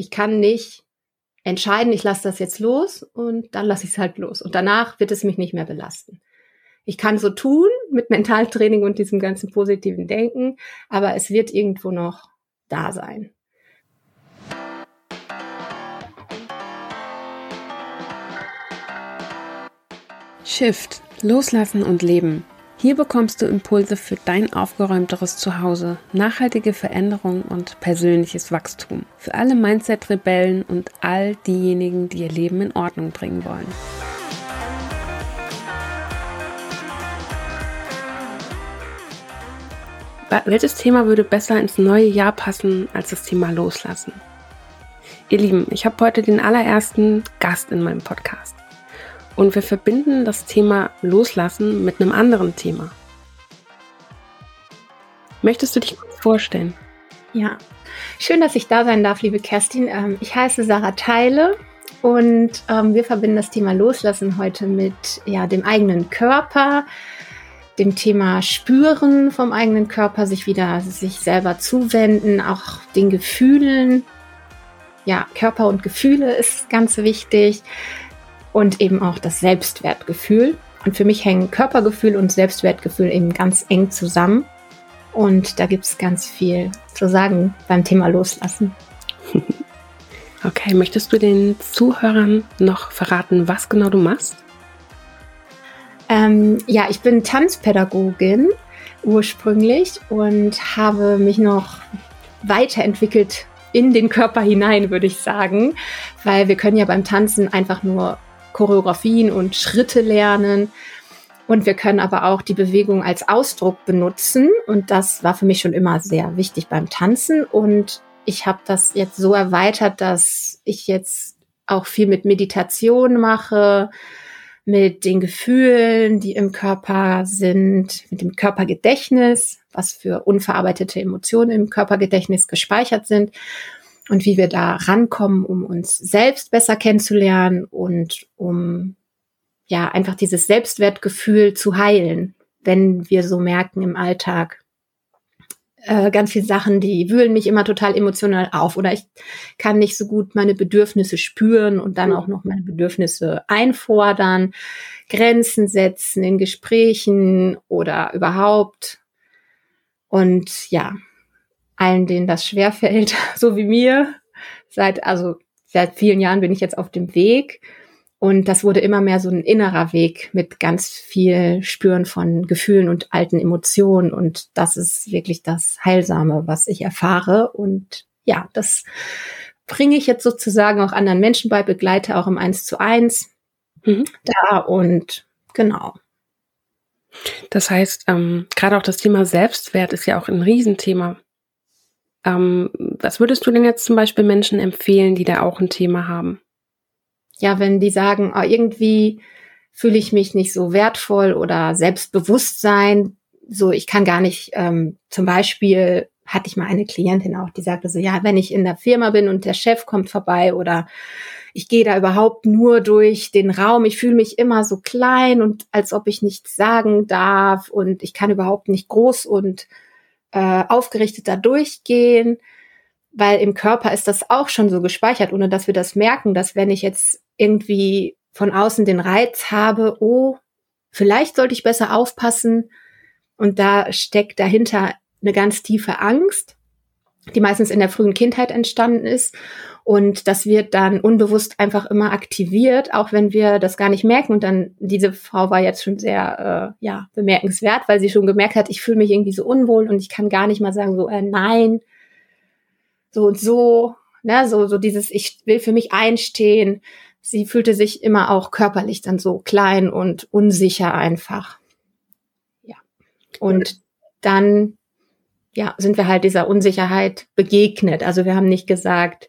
Ich kann nicht entscheiden, ich lasse das jetzt los und dann lasse ich es halt los. Und danach wird es mich nicht mehr belasten. Ich kann so tun mit Mentaltraining und diesem ganzen positiven Denken, aber es wird irgendwo noch da sein. Shift, loslassen und leben. Hier bekommst du Impulse für dein aufgeräumteres Zuhause, nachhaltige Veränderung und persönliches Wachstum. Für alle Mindset-Rebellen und all diejenigen, die ihr Leben in Ordnung bringen wollen. Welches Thema würde besser ins neue Jahr passen als das Thema Loslassen? Ihr Lieben, ich habe heute den allerersten Gast in meinem Podcast. Und wir verbinden das Thema Loslassen mit einem anderen Thema. Möchtest du dich kurz vorstellen? Ja, schön, dass ich da sein darf, liebe Kerstin. Ähm, ich heiße Sarah Teile und ähm, wir verbinden das Thema Loslassen heute mit ja, dem eigenen Körper, dem Thema Spüren vom eigenen Körper, sich wieder sich selber zuwenden, auch den Gefühlen. Ja, Körper und Gefühle ist ganz wichtig und eben auch das Selbstwertgefühl. Und für mich hängen Körpergefühl und Selbstwertgefühl eben ganz eng zusammen. Und da gibt es ganz viel zu sagen beim Thema Loslassen. Okay, möchtest du den Zuhörern noch verraten, was genau du machst? Ähm, ja, ich bin Tanzpädagogin ursprünglich und habe mich noch weiterentwickelt in den Körper hinein, würde ich sagen, weil wir können ja beim Tanzen einfach nur Choreografien und Schritte lernen. Und wir können aber auch die Bewegung als Ausdruck benutzen. Und das war für mich schon immer sehr wichtig beim Tanzen. Und ich habe das jetzt so erweitert, dass ich jetzt auch viel mit Meditation mache, mit den Gefühlen, die im Körper sind, mit dem Körpergedächtnis, was für unverarbeitete Emotionen im Körpergedächtnis gespeichert sind und wie wir da rankommen, um uns selbst besser kennenzulernen und um ja einfach dieses Selbstwertgefühl zu heilen, wenn wir so merken im Alltag, äh, ganz viele Sachen, die wühlen mich immer total emotional auf oder ich kann nicht so gut meine Bedürfnisse spüren und dann auch noch meine Bedürfnisse einfordern, Grenzen setzen in Gesprächen oder überhaupt. Und ja, allen, denen das schwerfällt, so wie mir. Seit, also seit vielen Jahren bin ich jetzt auf dem Weg. Und das wurde immer mehr so ein innerer Weg mit ganz viel Spüren von Gefühlen und alten Emotionen. Und das ist wirklich das Heilsame, was ich erfahre. Und ja, das bringe ich jetzt sozusagen auch anderen Menschen bei, begleite auch im Eins zu eins mhm. da und genau. Das heißt, ähm, gerade auch das Thema Selbstwert ist ja auch ein Riesenthema ähm, was würdest du denn jetzt zum Beispiel Menschen empfehlen, die da auch ein Thema haben? Ja, wenn die sagen, oh, irgendwie fühle ich mich nicht so wertvoll oder Selbstbewusstsein, so ich kann gar nicht, ähm, zum Beispiel hatte ich mal eine Klientin auch, die sagte so, ja, wenn ich in der Firma bin und der Chef kommt vorbei oder ich gehe da überhaupt nur durch den Raum, ich fühle mich immer so klein und als ob ich nichts sagen darf und ich kann überhaupt nicht groß und äh, aufgerichtet da durchgehen, weil im Körper ist das auch schon so gespeichert, ohne dass wir das merken, dass wenn ich jetzt irgendwie von außen den Reiz habe, oh, vielleicht sollte ich besser aufpassen. Und da steckt dahinter eine ganz tiefe Angst, die meistens in der frühen Kindheit entstanden ist und das wird dann unbewusst einfach immer aktiviert, auch wenn wir das gar nicht merken. Und dann, diese Frau war jetzt schon sehr äh, ja, bemerkenswert, weil sie schon gemerkt hat, ich fühle mich irgendwie so unwohl und ich kann gar nicht mal sagen, so, äh, nein, so und so, ne, so, so dieses, ich will für mich einstehen. Sie fühlte sich immer auch körperlich dann so klein und unsicher einfach. Ja. Und dann, ja, sind wir halt dieser Unsicherheit begegnet. Also wir haben nicht gesagt,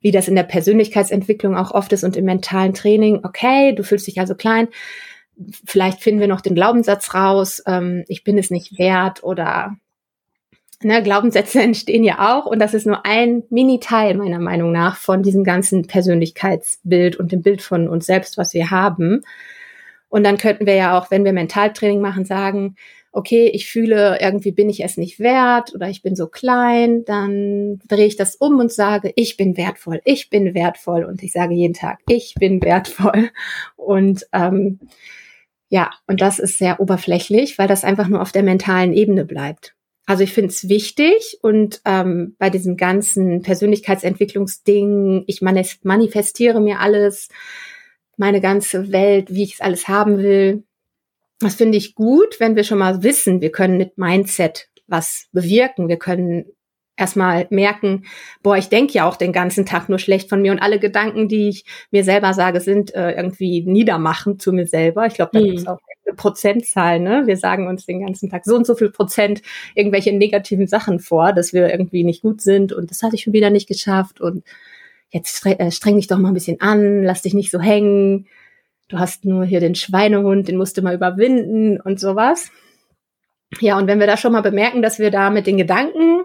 wie das in der Persönlichkeitsentwicklung auch oft ist und im mentalen Training, okay, du fühlst dich also klein, vielleicht finden wir noch den Glaubenssatz raus, ähm, ich bin es nicht wert oder ne, Glaubenssätze entstehen ja auch und das ist nur ein Mini-Teil meiner Meinung nach von diesem ganzen Persönlichkeitsbild und dem Bild von uns selbst, was wir haben. Und dann könnten wir ja auch, wenn wir Mentaltraining machen, sagen, okay, ich fühle, irgendwie bin ich es nicht wert oder ich bin so klein, dann drehe ich das um und sage, ich bin wertvoll, ich bin wertvoll und ich sage jeden Tag, ich bin wertvoll. Und ähm, ja, und das ist sehr oberflächlich, weil das einfach nur auf der mentalen Ebene bleibt. Also ich finde es wichtig und ähm, bei diesem ganzen Persönlichkeitsentwicklungsding, ich manifestiere mir alles, meine ganze Welt, wie ich es alles haben will, das finde ich gut, wenn wir schon mal wissen, wir können mit Mindset was bewirken. Wir können erstmal merken, boah, ich denke ja auch den ganzen Tag nur schlecht von mir und alle Gedanken, die ich mir selber sage, sind äh, irgendwie niedermachen zu mir selber. Ich glaube, das mhm. ist auch eine Prozentzahl, ne? Wir sagen uns den ganzen Tag so und so viel Prozent irgendwelche negativen Sachen vor, dass wir irgendwie nicht gut sind und das hatte ich schon wieder nicht geschafft und jetzt äh, streng dich doch mal ein bisschen an, lass dich nicht so hängen du hast nur hier den Schweinehund, den musst du mal überwinden und sowas. Ja, und wenn wir da schon mal bemerken, dass wir da mit den Gedanken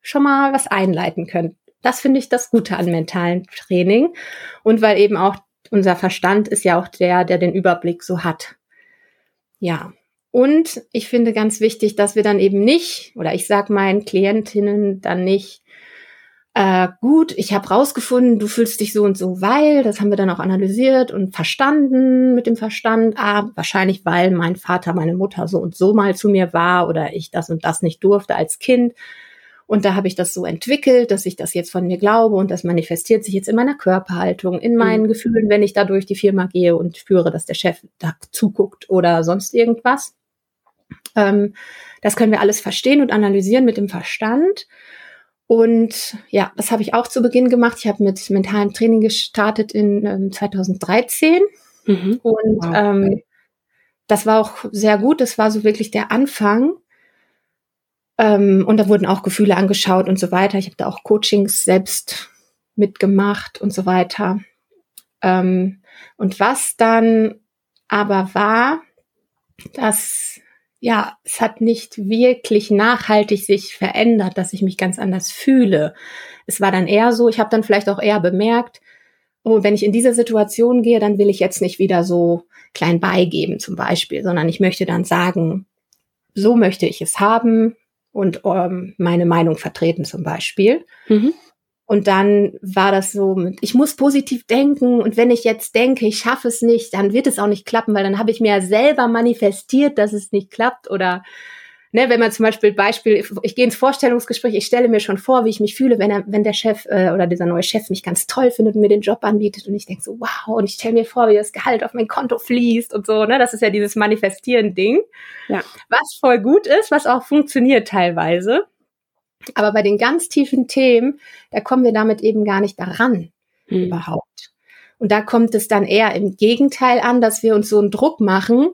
schon mal was einleiten können. Das finde ich das Gute an mentalen Training. Und weil eben auch unser Verstand ist ja auch der, der den Überblick so hat. Ja. Und ich finde ganz wichtig, dass wir dann eben nicht, oder ich sage meinen Klientinnen dann nicht, äh, gut, ich habe rausgefunden, du fühlst dich so und so, weil, das haben wir dann auch analysiert und verstanden mit dem Verstand, ah, wahrscheinlich weil mein Vater, meine Mutter so und so mal zu mir war oder ich das und das nicht durfte als Kind. Und da habe ich das so entwickelt, dass ich das jetzt von mir glaube und das manifestiert sich jetzt in meiner Körperhaltung, in meinen mhm. Gefühlen, wenn ich da durch die Firma gehe und führe, dass der Chef da zuguckt oder sonst irgendwas. Ähm, das können wir alles verstehen und analysieren mit dem Verstand. Und ja, das habe ich auch zu Beginn gemacht. Ich habe mit mentalem Training gestartet in ähm, 2013. Mhm. Und wow. ähm, das war auch sehr gut. Das war so wirklich der Anfang. Ähm, und da wurden auch Gefühle angeschaut und so weiter. Ich habe da auch Coachings selbst mitgemacht und so weiter. Ähm, und was dann aber war, dass ja, es hat nicht wirklich nachhaltig sich verändert, dass ich mich ganz anders fühle. Es war dann eher so, ich habe dann vielleicht auch eher bemerkt, oh, wenn ich in diese Situation gehe, dann will ich jetzt nicht wieder so klein beigeben zum Beispiel, sondern ich möchte dann sagen, so möchte ich es haben und ähm, meine Meinung vertreten zum Beispiel. Mhm. Und dann war das so, ich muss positiv denken und wenn ich jetzt denke, ich schaffe es nicht, dann wird es auch nicht klappen, weil dann habe ich mir ja selber manifestiert, dass es nicht klappt oder ne, wenn man zum Beispiel Beispiel, ich gehe ins Vorstellungsgespräch, ich stelle mir schon vor, wie ich mich fühle, wenn er, wenn der Chef äh, oder dieser neue Chef mich ganz toll findet und mir den Job anbietet und ich denke so, wow, und ich stelle mir vor, wie das Gehalt auf mein Konto fließt und so, ne, das ist ja dieses Manifestieren-Ding, ja. was voll gut ist, was auch funktioniert teilweise. Aber bei den ganz tiefen Themen, da kommen wir damit eben gar nicht daran mhm. überhaupt. Und da kommt es dann eher im Gegenteil an, dass wir uns so einen Druck machen.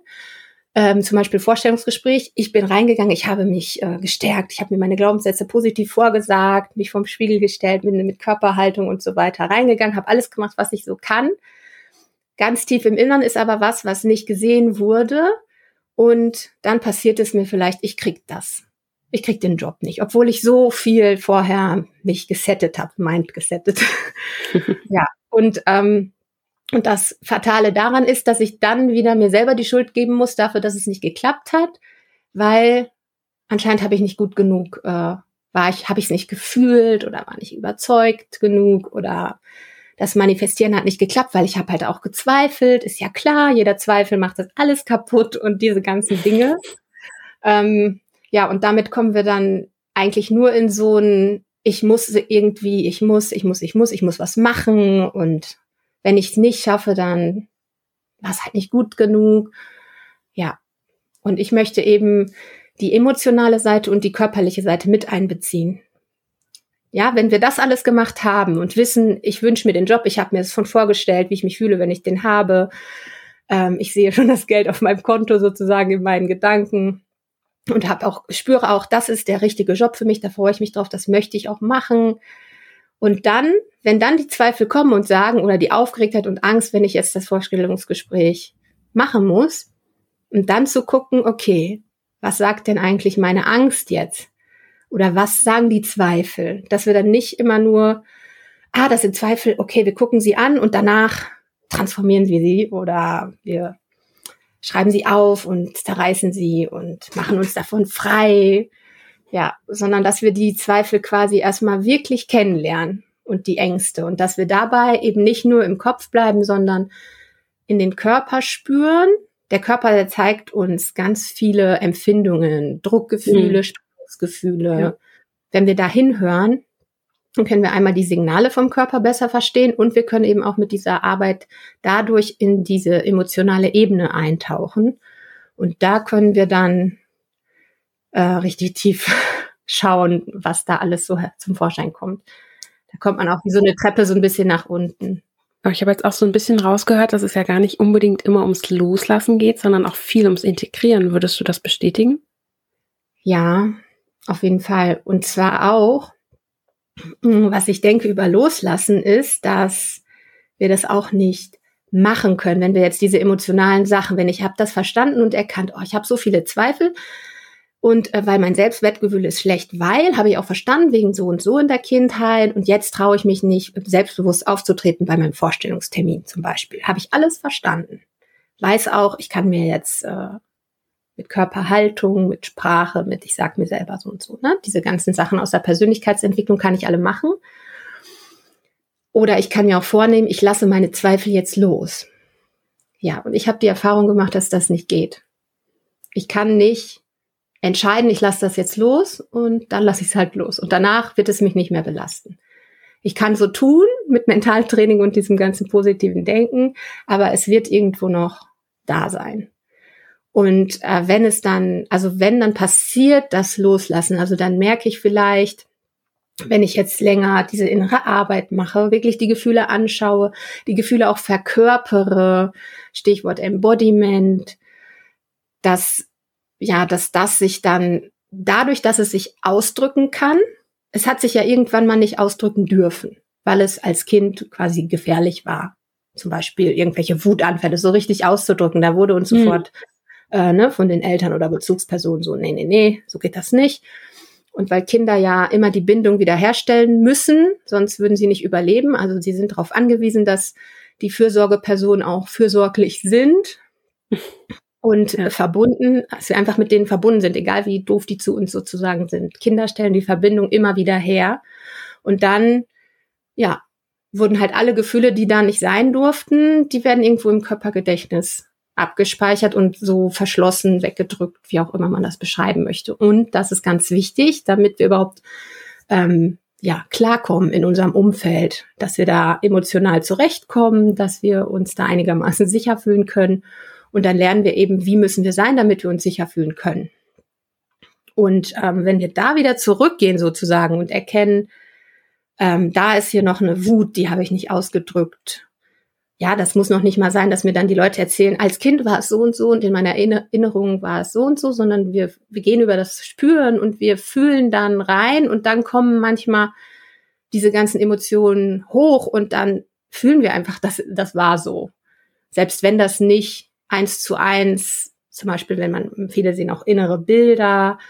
Ähm, zum Beispiel Vorstellungsgespräch. Ich bin reingegangen, ich habe mich äh, gestärkt, ich habe mir meine Glaubenssätze positiv vorgesagt, mich vom Spiegel gestellt, bin mit Körperhaltung und so weiter reingegangen, habe alles gemacht, was ich so kann. Ganz tief im Innern ist aber was, was nicht gesehen wurde. Und dann passiert es mir vielleicht, ich krieg das ich krieg den Job nicht, obwohl ich so viel vorher mich gesettet habe, meint gesettet. ja, und ähm, und das Fatale daran ist, dass ich dann wieder mir selber die Schuld geben muss dafür, dass es nicht geklappt hat, weil anscheinend habe ich nicht gut genug, äh, war ich, habe ich es nicht gefühlt oder war nicht überzeugt genug oder das Manifestieren hat nicht geklappt, weil ich habe halt auch gezweifelt. Ist ja klar, jeder Zweifel macht das alles kaputt und diese ganzen Dinge. Ähm, ja, und damit kommen wir dann eigentlich nur in so ein, ich muss irgendwie, ich muss, ich muss, ich muss, ich muss was machen und wenn ich es nicht schaffe, dann war es halt nicht gut genug. Ja. Und ich möchte eben die emotionale Seite und die körperliche Seite mit einbeziehen. Ja, wenn wir das alles gemacht haben und wissen, ich wünsche mir den Job, ich habe mir das von vorgestellt, wie ich mich fühle, wenn ich den habe. Ähm, ich sehe schon das Geld auf meinem Konto sozusagen in meinen Gedanken und habe auch spüre auch, das ist der richtige Job für mich, da freue ich mich drauf, das möchte ich auch machen. Und dann, wenn dann die Zweifel kommen und sagen oder die Aufgeregtheit und Angst, wenn ich jetzt das Vorstellungsgespräch machen muss, und dann zu gucken, okay, was sagt denn eigentlich meine Angst jetzt? Oder was sagen die Zweifel? Dass wir dann nicht immer nur, ah, das sind Zweifel, okay, wir gucken sie an und danach transformieren wir sie oder wir schreiben sie auf und zerreißen sie und machen uns davon frei. Ja, sondern dass wir die Zweifel quasi erstmal wirklich kennenlernen und die Ängste und dass wir dabei eben nicht nur im Kopf bleiben, sondern in den Körper spüren. Der Körper der zeigt uns ganz viele Empfindungen, Druckgefühle, mhm. Spannungsgefühle. Ja. Wenn wir da hinhören, dann können wir einmal die Signale vom Körper besser verstehen und wir können eben auch mit dieser Arbeit dadurch in diese emotionale Ebene eintauchen. Und da können wir dann äh, richtig tief schauen, was da alles so zum Vorschein kommt. Da kommt man auch wie so eine Treppe so ein bisschen nach unten. Ich habe jetzt auch so ein bisschen rausgehört, dass es ja gar nicht unbedingt immer ums Loslassen geht, sondern auch viel ums Integrieren. Würdest du das bestätigen? Ja, auf jeden Fall. Und zwar auch, was ich denke über Loslassen ist, dass wir das auch nicht machen können, wenn wir jetzt diese emotionalen Sachen, wenn ich habe das verstanden und erkannt, oh, ich habe so viele Zweifel, und äh, weil mein Selbstwertgefühl ist schlecht, weil, habe ich auch verstanden, wegen so und so in der Kindheit. Und jetzt traue ich mich nicht, selbstbewusst aufzutreten bei meinem Vorstellungstermin zum Beispiel. Habe ich alles verstanden. Weiß auch, ich kann mir jetzt äh, mit Körperhaltung, mit Sprache, mit ich sag mir selber so und so, ne? Diese ganzen Sachen aus der Persönlichkeitsentwicklung kann ich alle machen. Oder ich kann mir auch vornehmen, ich lasse meine Zweifel jetzt los. Ja, und ich habe die Erfahrung gemacht, dass das nicht geht. Ich kann nicht entscheiden, ich lasse das jetzt los und dann lasse ich es halt los. Und danach wird es mich nicht mehr belasten. Ich kann so tun mit Mentaltraining und diesem ganzen positiven Denken, aber es wird irgendwo noch da sein. Und äh, wenn es dann, also wenn dann passiert das Loslassen, also dann merke ich vielleicht, wenn ich jetzt länger diese innere Arbeit mache, wirklich die Gefühle anschaue, die Gefühle auch verkörpere, Stichwort Embodiment, dass ja, dass das sich dann dadurch, dass es sich ausdrücken kann, es hat sich ja irgendwann mal nicht ausdrücken dürfen, weil es als Kind quasi gefährlich war. Zum Beispiel irgendwelche Wutanfälle so richtig auszudrücken. Da wurde uns mhm. sofort äh, ne, von den Eltern oder Bezugspersonen so, nee, nee, nee, so geht das nicht. Und weil Kinder ja immer die Bindung wiederherstellen müssen, sonst würden sie nicht überleben. Also sie sind darauf angewiesen, dass die Fürsorgepersonen auch fürsorglich sind und ja. verbunden, dass wir einfach mit denen verbunden sind, egal wie doof die zu uns sozusagen sind. Kinder stellen die Verbindung immer wieder her. Und dann, ja, wurden halt alle Gefühle, die da nicht sein durften, die werden irgendwo im Körpergedächtnis abgespeichert und so verschlossen, weggedrückt, wie auch immer man das beschreiben möchte. Und das ist ganz wichtig, damit wir überhaupt ähm, ja klarkommen in unserem Umfeld, dass wir da emotional zurechtkommen, dass wir uns da einigermaßen sicher fühlen können und dann lernen wir eben, wie müssen wir sein, damit wir uns sicher fühlen können. Und ähm, wenn wir da wieder zurückgehen sozusagen und erkennen, ähm, da ist hier noch eine Wut, die habe ich nicht ausgedrückt. Ja, das muss noch nicht mal sein, dass mir dann die Leute erzählen, als Kind war es so und so und in meiner Erinnerung war es so und so, sondern wir, wir gehen über das Spüren und wir fühlen dann rein und dann kommen manchmal diese ganzen Emotionen hoch und dann fühlen wir einfach, dass das war so. Selbst wenn das nicht eins zu eins, zum Beispiel, wenn man, viele sehen auch innere Bilder.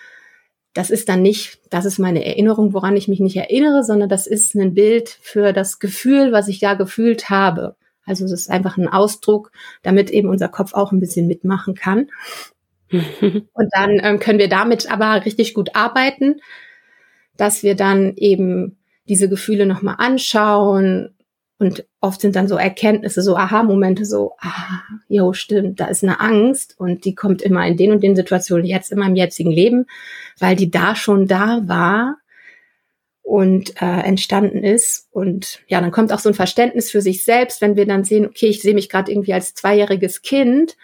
Das ist dann nicht, das ist meine Erinnerung, woran ich mich nicht erinnere, sondern das ist ein Bild für das Gefühl, was ich da gefühlt habe. Also es ist einfach ein Ausdruck, damit eben unser Kopf auch ein bisschen mitmachen kann. Und dann ähm, können wir damit aber richtig gut arbeiten, dass wir dann eben diese Gefühle nochmal anschauen, und oft sind dann so Erkenntnisse, so Aha-Momente, so, ah, jo, stimmt, da ist eine Angst und die kommt immer in den und den Situationen jetzt in meinem jetzigen Leben, weil die da schon da war und äh, entstanden ist. Und ja, dann kommt auch so ein Verständnis für sich selbst, wenn wir dann sehen, okay, ich sehe mich gerade irgendwie als zweijähriges Kind.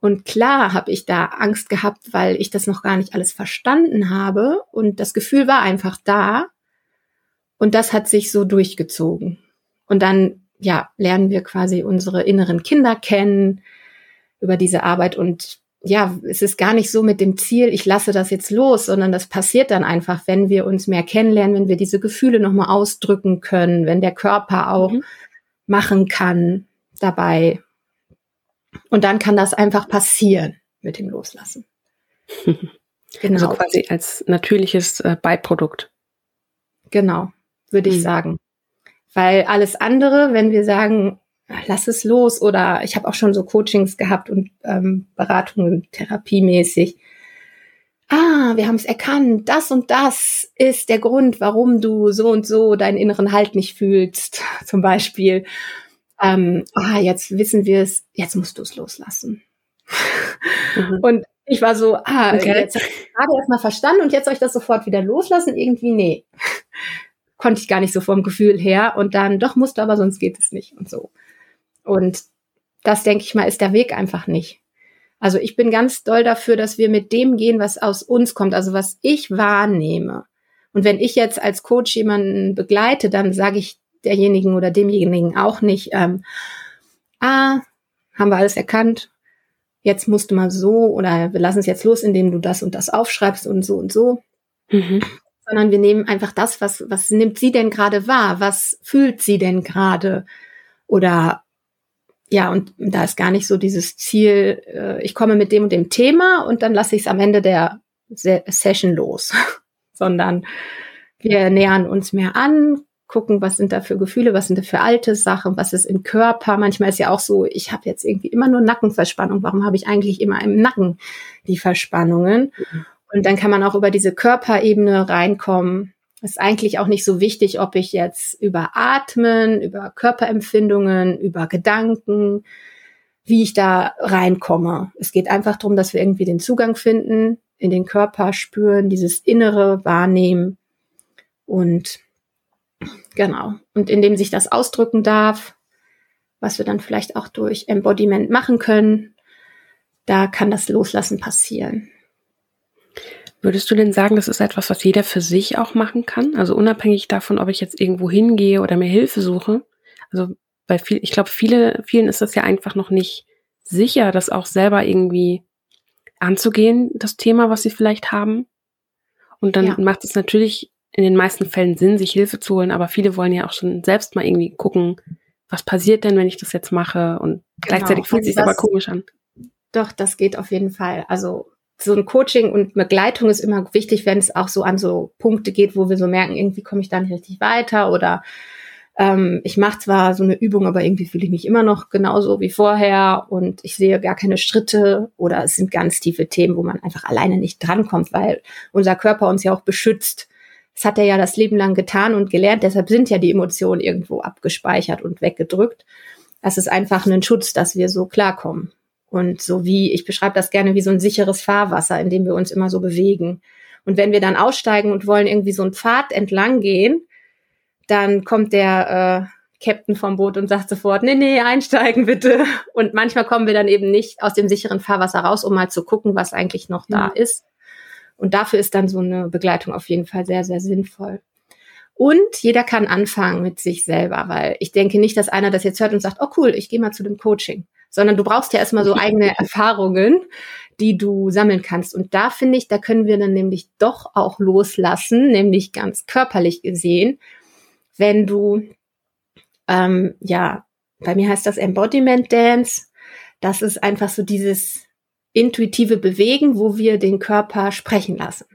Und klar habe ich da Angst gehabt, weil ich das noch gar nicht alles verstanden habe. Und das Gefühl war einfach da. Und das hat sich so durchgezogen. Und dann, ja, lernen wir quasi unsere inneren Kinder kennen über diese Arbeit und ja, es ist gar nicht so mit dem Ziel, ich lasse das jetzt los, sondern das passiert dann einfach, wenn wir uns mehr kennenlernen, wenn wir diese Gefühle nochmal ausdrücken können, wenn der Körper auch mhm. machen kann dabei. Und dann kann das einfach passieren mit dem Loslassen. genau. Also quasi als natürliches äh, Beiprodukt. Genau, würde mhm. ich sagen. Weil alles andere, wenn wir sagen, lass es los. Oder ich habe auch schon so Coachings gehabt und ähm, Beratungen therapiemäßig. Ah, wir haben es erkannt. Das und das ist der Grund, warum du so und so deinen inneren Halt nicht fühlst, zum Beispiel. Ähm, ah, jetzt wissen wir es. Jetzt musst du es loslassen. Mhm. Und ich war so, ah, okay. jetzt habe ich gerade erstmal verstanden und jetzt soll ich das sofort wieder loslassen? Irgendwie, nee. Konnte ich gar nicht so vom Gefühl her. Und dann, doch musst du, aber sonst geht es nicht und so. Und das, denke ich mal, ist der Weg einfach nicht. Also ich bin ganz doll dafür, dass wir mit dem gehen, was aus uns kommt, also was ich wahrnehme. Und wenn ich jetzt als Coach jemanden begleite, dann sage ich derjenigen oder demjenigen auch nicht, ähm, ah, haben wir alles erkannt, jetzt musst du mal so oder wir lassen es jetzt los, indem du das und das aufschreibst und so und so. Mhm. Sondern wir nehmen einfach das, was, was nimmt sie denn gerade wahr? Was fühlt sie denn gerade? Oder ja, und da ist gar nicht so dieses Ziel, äh, ich komme mit dem und dem Thema und dann lasse ich es am Ende der Se Session los, sondern wir nähern uns mehr an, gucken, was sind da für Gefühle, was sind da für alte Sachen, was ist im Körper. Manchmal ist ja auch so, ich habe jetzt irgendwie immer nur Nackenverspannung. Warum habe ich eigentlich immer im Nacken die Verspannungen? Mhm. Und dann kann man auch über diese Körperebene reinkommen. Ist eigentlich auch nicht so wichtig, ob ich jetzt über Atmen, über Körperempfindungen, über Gedanken, wie ich da reinkomme. Es geht einfach darum, dass wir irgendwie den Zugang finden, in den Körper spüren, dieses innere Wahrnehmen und Genau. Und indem sich das ausdrücken darf, was wir dann vielleicht auch durch Embodiment machen können, da kann das Loslassen passieren. Würdest du denn sagen, das ist etwas, was jeder für sich auch machen kann? Also unabhängig davon, ob ich jetzt irgendwo hingehe oder mir Hilfe suche? Also bei viel, ich glaube, viele, vielen ist das ja einfach noch nicht sicher, das auch selber irgendwie anzugehen, das Thema, was sie vielleicht haben. Und dann ja. macht es natürlich in den meisten Fällen Sinn, sich Hilfe zu holen, aber viele wollen ja auch schon selbst mal irgendwie gucken, was passiert denn, wenn ich das jetzt mache und genau. gleichzeitig fühlt also sich aber komisch an. Doch, das geht auf jeden Fall. Also so ein Coaching und Begleitung ist immer wichtig, wenn es auch so an so Punkte geht, wo wir so merken, irgendwie komme ich da nicht richtig weiter oder ähm, ich mache zwar so eine Übung, aber irgendwie fühle ich mich immer noch genauso wie vorher und ich sehe gar keine Schritte oder es sind ganz tiefe Themen, wo man einfach alleine nicht drankommt, weil unser Körper uns ja auch beschützt das hat er ja das Leben lang getan und gelernt. Deshalb sind ja die Emotionen irgendwo abgespeichert und weggedrückt. Das ist einfach ein Schutz, dass wir so klarkommen. Und so wie, ich beschreibe das gerne wie so ein sicheres Fahrwasser, in dem wir uns immer so bewegen. Und wenn wir dann aussteigen und wollen irgendwie so einen Pfad entlang gehen, dann kommt der äh, Captain vom Boot und sagt sofort, nee, nee, einsteigen bitte. Und manchmal kommen wir dann eben nicht aus dem sicheren Fahrwasser raus, um mal zu gucken, was eigentlich noch da mhm. ist. Und dafür ist dann so eine Begleitung auf jeden Fall sehr, sehr sinnvoll. Und jeder kann anfangen mit sich selber, weil ich denke nicht, dass einer das jetzt hört und sagt, oh cool, ich gehe mal zu dem Coaching, sondern du brauchst ja erstmal so eigene Erfahrungen, die du sammeln kannst. Und da finde ich, da können wir dann nämlich doch auch loslassen, nämlich ganz körperlich gesehen, wenn du, ähm, ja, bei mir heißt das Embodiment Dance. Das ist einfach so dieses intuitive Bewegen, wo wir den Körper sprechen lassen.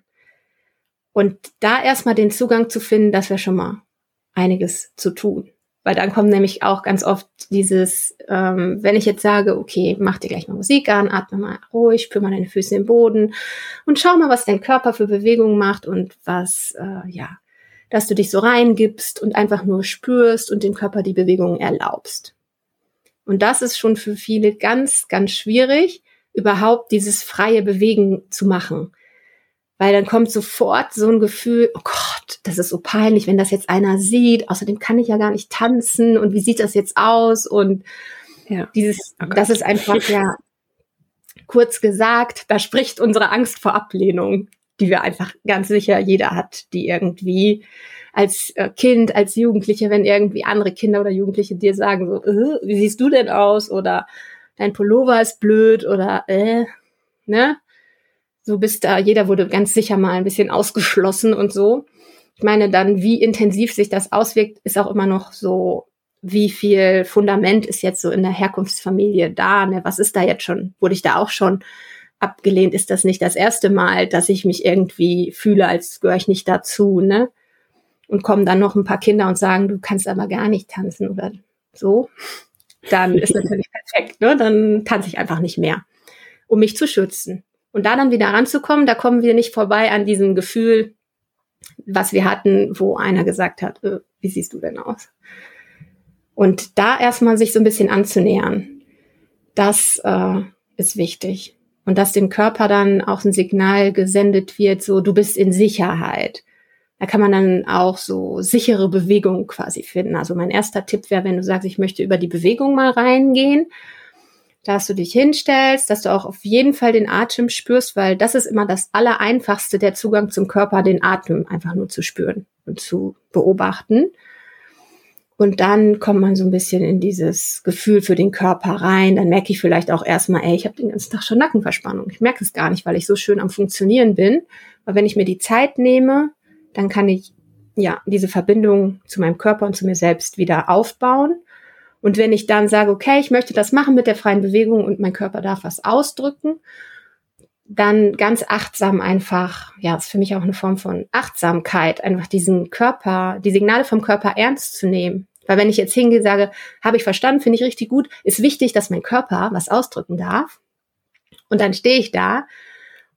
Und da erstmal den Zugang zu finden, das wäre schon mal einiges zu tun. Weil dann kommt nämlich auch ganz oft dieses, ähm, wenn ich jetzt sage, okay, mach dir gleich mal Musik an, atme mal ruhig, spür mal deine Füße im Boden und schau mal, was dein Körper für Bewegungen macht und was, äh, ja, dass du dich so reingibst und einfach nur spürst und dem Körper die Bewegungen erlaubst. Und das ist schon für viele ganz, ganz schwierig, überhaupt dieses freie Bewegen zu machen. Weil dann kommt sofort so ein Gefühl, oh Gott, das ist so peinlich, wenn das jetzt einer sieht. Außerdem kann ich ja gar nicht tanzen und wie sieht das jetzt aus? Und ja. dieses, oh das ist einfach ja kurz gesagt, da spricht unsere Angst vor Ablehnung, die wir einfach ganz sicher jeder hat, die irgendwie als äh, Kind, als Jugendliche, wenn irgendwie andere Kinder oder Jugendliche dir sagen so, äh, wie siehst du denn aus? Oder dein Pullover ist blöd oder äh, ne? So bist da, jeder wurde ganz sicher mal ein bisschen ausgeschlossen und so. Ich meine, dann, wie intensiv sich das auswirkt, ist auch immer noch so, wie viel Fundament ist jetzt so in der Herkunftsfamilie da, ne? Was ist da jetzt schon? Wurde ich da auch schon abgelehnt? Ist das nicht das erste Mal, dass ich mich irgendwie fühle, als gehöre ich nicht dazu, ne? Und kommen dann noch ein paar Kinder und sagen, du kannst aber gar nicht tanzen oder so. dann ist natürlich perfekt. Ne? Dann tanze ich einfach nicht mehr, um mich zu schützen. Und da dann wieder ranzukommen, da kommen wir nicht vorbei an diesem Gefühl, was wir hatten, wo einer gesagt hat, äh, wie siehst du denn aus? Und da erstmal sich so ein bisschen anzunähern, das äh, ist wichtig. Und dass dem Körper dann auch ein Signal gesendet wird, so du bist in Sicherheit. Da kann man dann auch so sichere Bewegungen quasi finden. Also mein erster Tipp wäre, wenn du sagst, ich möchte über die Bewegung mal reingehen, dass du dich hinstellst, dass du auch auf jeden Fall den Atem spürst, weil das ist immer das Allereinfachste, der Zugang zum Körper, den Atem einfach nur zu spüren und zu beobachten. Und dann kommt man so ein bisschen in dieses Gefühl für den Körper rein. Dann merke ich vielleicht auch erstmal, ey, ich habe den ganzen Tag schon Nackenverspannung. Ich merke es gar nicht, weil ich so schön am Funktionieren bin. Aber wenn ich mir die Zeit nehme, dann kann ich ja diese Verbindung zu meinem Körper und zu mir selbst wieder aufbauen. Und wenn ich dann sage, okay, ich möchte das machen mit der freien Bewegung und mein Körper darf was ausdrücken, dann ganz achtsam einfach, ja, ist für mich auch eine Form von Achtsamkeit, einfach diesen Körper, die Signale vom Körper ernst zu nehmen. Weil wenn ich jetzt hingehe, sage, habe ich verstanden, finde ich richtig gut, ist wichtig, dass mein Körper was ausdrücken darf. Und dann stehe ich da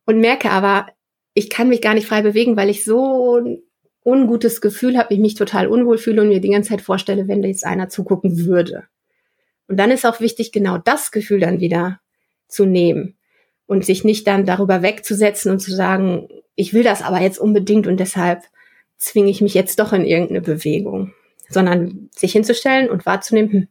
und merke aber, ich kann mich gar nicht frei bewegen, weil ich so ungutes Gefühl habe, ich mich total unwohl fühle und mir die ganze Zeit vorstelle, wenn da jetzt einer zugucken würde. Und dann ist auch wichtig, genau das Gefühl dann wieder zu nehmen und sich nicht dann darüber wegzusetzen und zu sagen, ich will das aber jetzt unbedingt und deshalb zwinge ich mich jetzt doch in irgendeine Bewegung, sondern sich hinzustellen und wahrzunehmen, hm,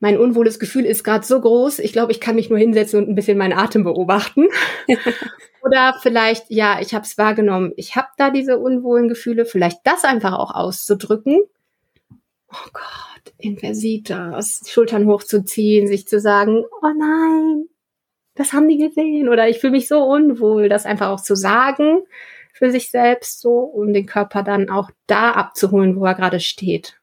mein unwohles Gefühl ist gerade so groß, ich glaube, ich kann mich nur hinsetzen und ein bisschen meinen Atem beobachten. Oder vielleicht, ja, ich habe es wahrgenommen, ich habe da diese unwohlen Gefühle, vielleicht das einfach auch auszudrücken. Oh Gott, das, Schultern hochzuziehen, sich zu sagen, oh nein, das haben die gesehen oder ich fühle mich so unwohl, das einfach auch zu sagen für sich selbst so, um den Körper dann auch da abzuholen, wo er gerade steht.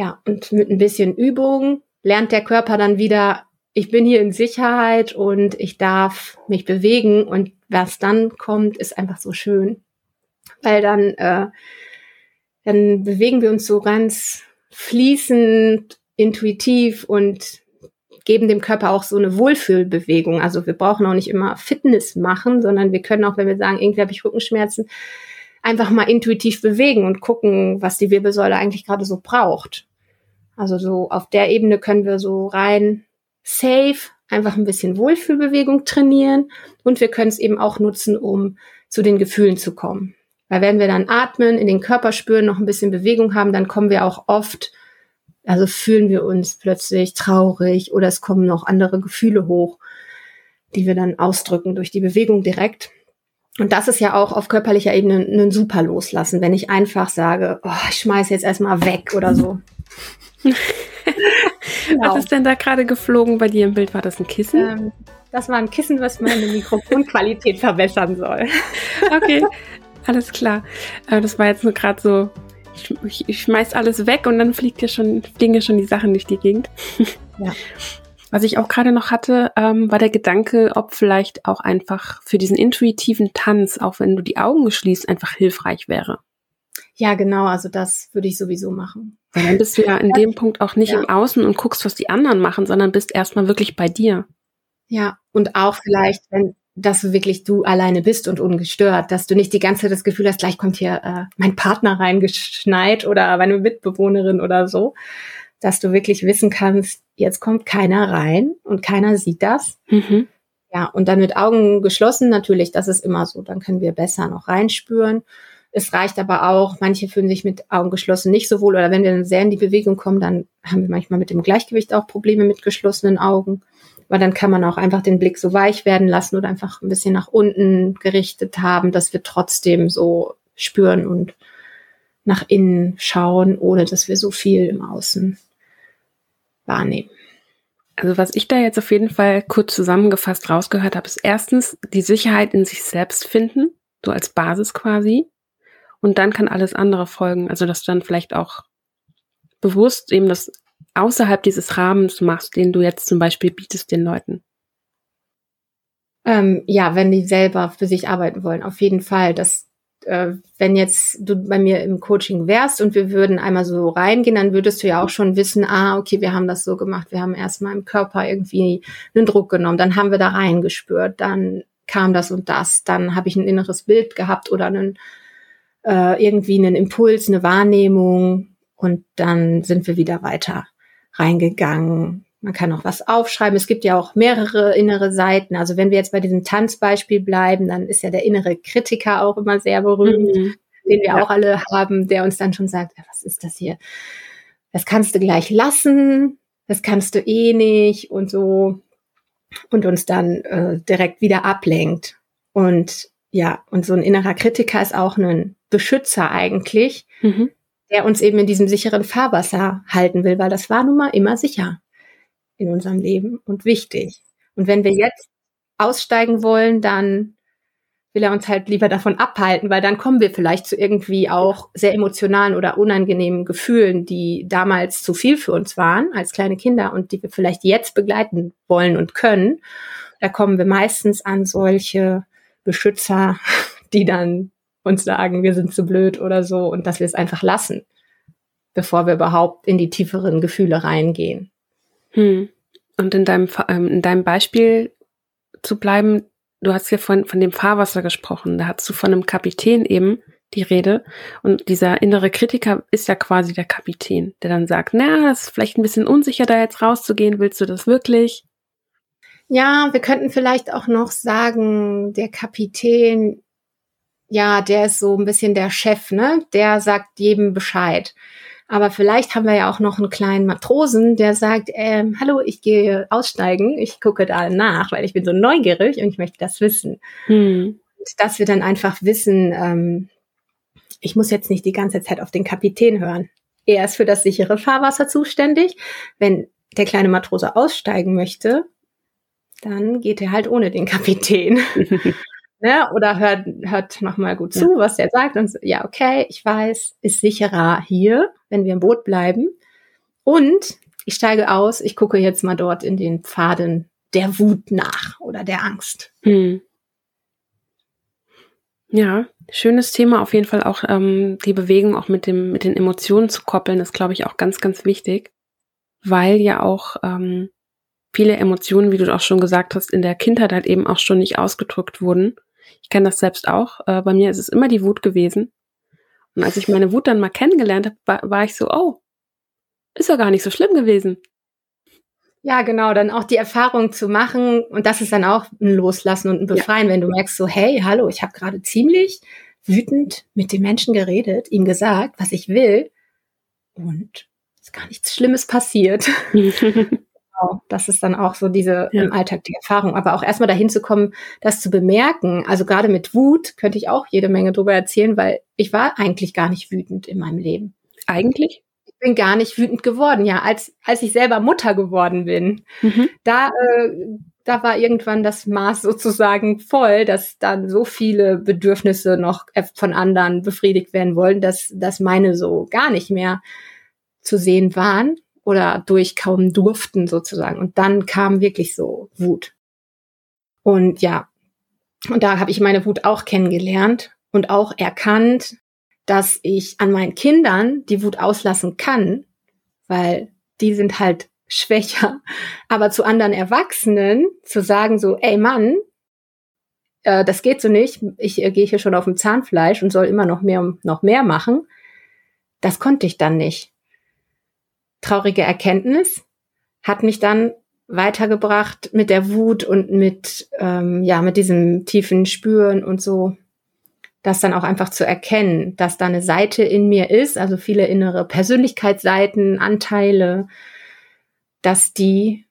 Ja, und mit ein bisschen Übung lernt der Körper dann wieder, ich bin hier in Sicherheit und ich darf mich bewegen und was dann kommt, ist einfach so schön. Weil dann, äh, dann bewegen wir uns so ganz fließend, intuitiv und geben dem Körper auch so eine Wohlfühlbewegung. Also wir brauchen auch nicht immer Fitness machen, sondern wir können auch, wenn wir sagen, irgendwie habe ich Rückenschmerzen, einfach mal intuitiv bewegen und gucken, was die Wirbelsäule eigentlich gerade so braucht. Also so auf der Ebene können wir so rein safe einfach ein bisschen Wohlfühlbewegung trainieren und wir können es eben auch nutzen, um zu den Gefühlen zu kommen. Weil wenn wir dann atmen, in den Körper spüren, noch ein bisschen Bewegung haben, dann kommen wir auch oft also fühlen wir uns plötzlich traurig oder es kommen noch andere Gefühle hoch, die wir dann ausdrücken durch die Bewegung direkt. Und das ist ja auch auf körperlicher Ebene ein super Loslassen, wenn ich einfach sage, oh, ich schmeiße jetzt erstmal weg oder so. genau. Was ist denn da gerade geflogen bei dir im Bild? War das ein Kissen? Ähm, das war ein Kissen, was meine Mikrofonqualität verbessern soll. okay, alles klar. Äh, das war jetzt nur gerade so ich, ich schmeiß alles weg und dann fliegt ja schon, fliegen ja schon die Sachen durch die Gegend. Ja. Was ich auch gerade noch hatte, ähm, war der Gedanke, ob vielleicht auch einfach für diesen intuitiven Tanz, auch wenn du die Augen schließt, einfach hilfreich wäre. Ja, genau, also das würde ich sowieso machen. Weil dann bist du ja in dem Punkt auch nicht ja. im Außen und guckst, was die anderen machen, sondern bist erstmal wirklich bei dir. Ja, und auch vielleicht, wenn, dass du wirklich du alleine bist und ungestört, dass du nicht die ganze Zeit das Gefühl hast, gleich kommt hier äh, mein Partner reingeschneit oder meine Mitbewohnerin oder so, dass du wirklich wissen kannst, jetzt kommt keiner rein und keiner sieht das. Mhm. Ja, und dann mit Augen geschlossen natürlich, das ist immer so, dann können wir besser noch reinspüren. Es reicht aber auch, manche fühlen sich mit Augen geschlossen nicht so wohl oder wenn wir dann sehr in die Bewegung kommen, dann haben wir manchmal mit dem Gleichgewicht auch Probleme mit geschlossenen Augen weil dann kann man auch einfach den Blick so weich werden lassen oder einfach ein bisschen nach unten gerichtet haben, dass wir trotzdem so spüren und nach innen schauen, ohne dass wir so viel im Außen wahrnehmen. Also was ich da jetzt auf jeden Fall kurz zusammengefasst rausgehört habe, ist erstens die Sicherheit in sich selbst finden, so als Basis quasi. Und dann kann alles andere folgen. Also dass du dann vielleicht auch bewusst eben das außerhalb dieses Rahmens machst, den du jetzt zum Beispiel bietest den Leuten? Ähm, ja, wenn die selber für sich arbeiten wollen, auf jeden Fall. Das äh, wenn jetzt du bei mir im Coaching wärst und wir würden einmal so reingehen, dann würdest du ja auch schon wissen, ah, okay, wir haben das so gemacht, wir haben erstmal im Körper irgendwie einen Druck genommen, dann haben wir da reingespürt, dann kam das und das, dann habe ich ein inneres Bild gehabt oder einen, äh, irgendwie einen Impuls, eine Wahrnehmung und dann sind wir wieder weiter reingegangen. Man kann auch was aufschreiben. Es gibt ja auch mehrere innere Seiten. Also wenn wir jetzt bei diesem Tanzbeispiel bleiben, dann ist ja der innere Kritiker auch immer sehr berühmt, mhm. den wir ja. auch alle haben, der uns dann schon sagt, was ist das hier? Das kannst du gleich lassen, das kannst du eh nicht und so und uns dann äh, direkt wieder ablenkt. Und ja, und so ein innerer Kritiker ist auch ein Beschützer eigentlich, mhm. der uns eben in diesem sicheren Fahrwasser halten will, weil das war nun mal immer sicher in unserem Leben und wichtig. Und wenn wir jetzt aussteigen wollen, dann will er uns halt lieber davon abhalten, weil dann kommen wir vielleicht zu irgendwie auch sehr emotionalen oder unangenehmen Gefühlen, die damals zu viel für uns waren als kleine Kinder und die wir vielleicht jetzt begleiten wollen und können. Da kommen wir meistens an solche Beschützer, die dann uns sagen, wir sind zu blöd oder so und dass wir es einfach lassen, bevor wir überhaupt in die tieferen Gefühle reingehen. Hm. Und in deinem, ähm, in deinem Beispiel zu bleiben, du hast ja von, von dem Fahrwasser gesprochen, da hast du von einem Kapitän eben die Rede. Und dieser innere Kritiker ist ja quasi der Kapitän, der dann sagt, na, ist vielleicht ein bisschen unsicher, da jetzt rauszugehen, willst du das wirklich? Ja, wir könnten vielleicht auch noch sagen, der Kapitän, ja, der ist so ein bisschen der Chef, ne? Der sagt jedem Bescheid. Aber vielleicht haben wir ja auch noch einen kleinen Matrosen, der sagt, ähm, hallo, ich gehe aussteigen, ich gucke da nach, weil ich bin so neugierig und ich möchte das wissen. Hm. Dass wir dann einfach wissen, ähm, ich muss jetzt nicht die ganze Zeit auf den Kapitän hören. Er ist für das sichere Fahrwasser zuständig. Wenn der kleine Matrose aussteigen möchte, dann geht er halt ohne den Kapitän. ne? Oder hört, hört nochmal gut zu, ja. was der sagt und so, ja, okay, ich weiß, ist sicherer hier, wenn wir im Boot bleiben. Und ich steige aus, ich gucke jetzt mal dort in den Pfaden der Wut nach oder der Angst. Hm. Ja, schönes Thema auf jeden Fall auch ähm, die Bewegung auch mit dem mit den Emotionen zu koppeln, ist glaube ich auch ganz ganz wichtig, weil ja auch ähm, viele Emotionen, wie du auch schon gesagt hast, in der Kindheit halt eben auch schon nicht ausgedrückt wurden ich kenne das selbst auch. Äh, bei mir ist es immer die Wut gewesen. Und als ich meine Wut dann mal kennengelernt habe, war, war ich so, oh, ist ja gar nicht so schlimm gewesen. Ja, genau, dann auch die Erfahrung zu machen und das ist dann auch ein Loslassen und ein Befreien, ja. wenn du merkst so, hey, hallo, ich habe gerade ziemlich wütend mit dem Menschen geredet, ihm gesagt, was ich will und ist gar nichts Schlimmes passiert. Genau, das ist dann auch so diese ja. im Alltag die Erfahrung. Aber auch erstmal dahin zu kommen, das zu bemerken. Also gerade mit Wut könnte ich auch jede Menge drüber erzählen, weil ich war eigentlich gar nicht wütend in meinem Leben. Eigentlich? Ich bin gar nicht wütend geworden. Ja, als, als ich selber Mutter geworden bin, mhm. da, äh, da war irgendwann das Maß sozusagen voll, dass dann so viele Bedürfnisse noch von anderen befriedigt werden wollen, dass, dass meine so gar nicht mehr zu sehen waren oder durchkauen durften sozusagen. Und dann kam wirklich so Wut. Und ja, und da habe ich meine Wut auch kennengelernt und auch erkannt, dass ich an meinen Kindern die Wut auslassen kann, weil die sind halt schwächer. Aber zu anderen Erwachsenen zu sagen so, ey Mann, äh, das geht so nicht, ich äh, gehe hier schon auf dem Zahnfleisch und soll immer noch mehr, noch mehr machen, das konnte ich dann nicht traurige Erkenntnis hat mich dann weitergebracht mit der Wut und mit ähm, ja mit diesem tiefen Spüren und so das dann auch einfach zu erkennen, dass da eine Seite in mir ist, also viele innere Persönlichkeitsseiten, Anteile, dass die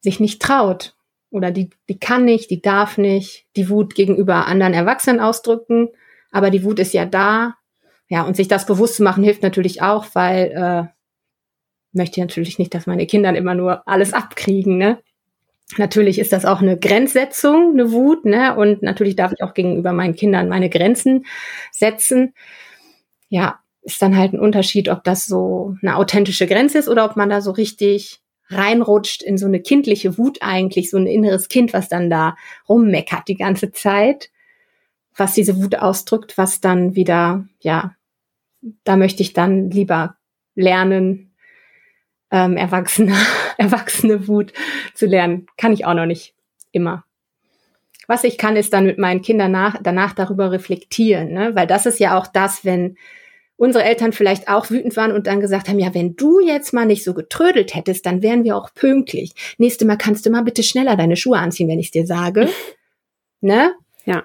sich nicht traut oder die, die kann nicht, die darf nicht die Wut gegenüber anderen Erwachsenen ausdrücken, aber die Wut ist ja da. Ja, und sich das bewusst zu machen hilft natürlich auch, weil äh, möchte natürlich nicht, dass meine Kinder immer nur alles abkriegen, ne? Natürlich ist das auch eine Grenzsetzung, eine Wut, ne? Und natürlich darf ich auch gegenüber meinen Kindern meine Grenzen setzen. Ja, ist dann halt ein Unterschied, ob das so eine authentische Grenze ist oder ob man da so richtig reinrutscht in so eine kindliche Wut eigentlich, so ein inneres Kind, was dann da rummeckert die ganze Zeit. was diese Wut ausdrückt, was dann wieder, ja, da möchte ich dann lieber lernen, ähm, erwachsene, erwachsene Wut zu lernen. Kann ich auch noch nicht immer. Was ich kann, ist dann mit meinen Kindern nach, danach darüber reflektieren, ne? weil das ist ja auch das, wenn unsere Eltern vielleicht auch wütend waren und dann gesagt haben, ja, wenn du jetzt mal nicht so getrödelt hättest, dann wären wir auch pünktlich. Nächste Mal kannst du mal bitte schneller deine Schuhe anziehen, wenn ich dir sage. ne? Ja.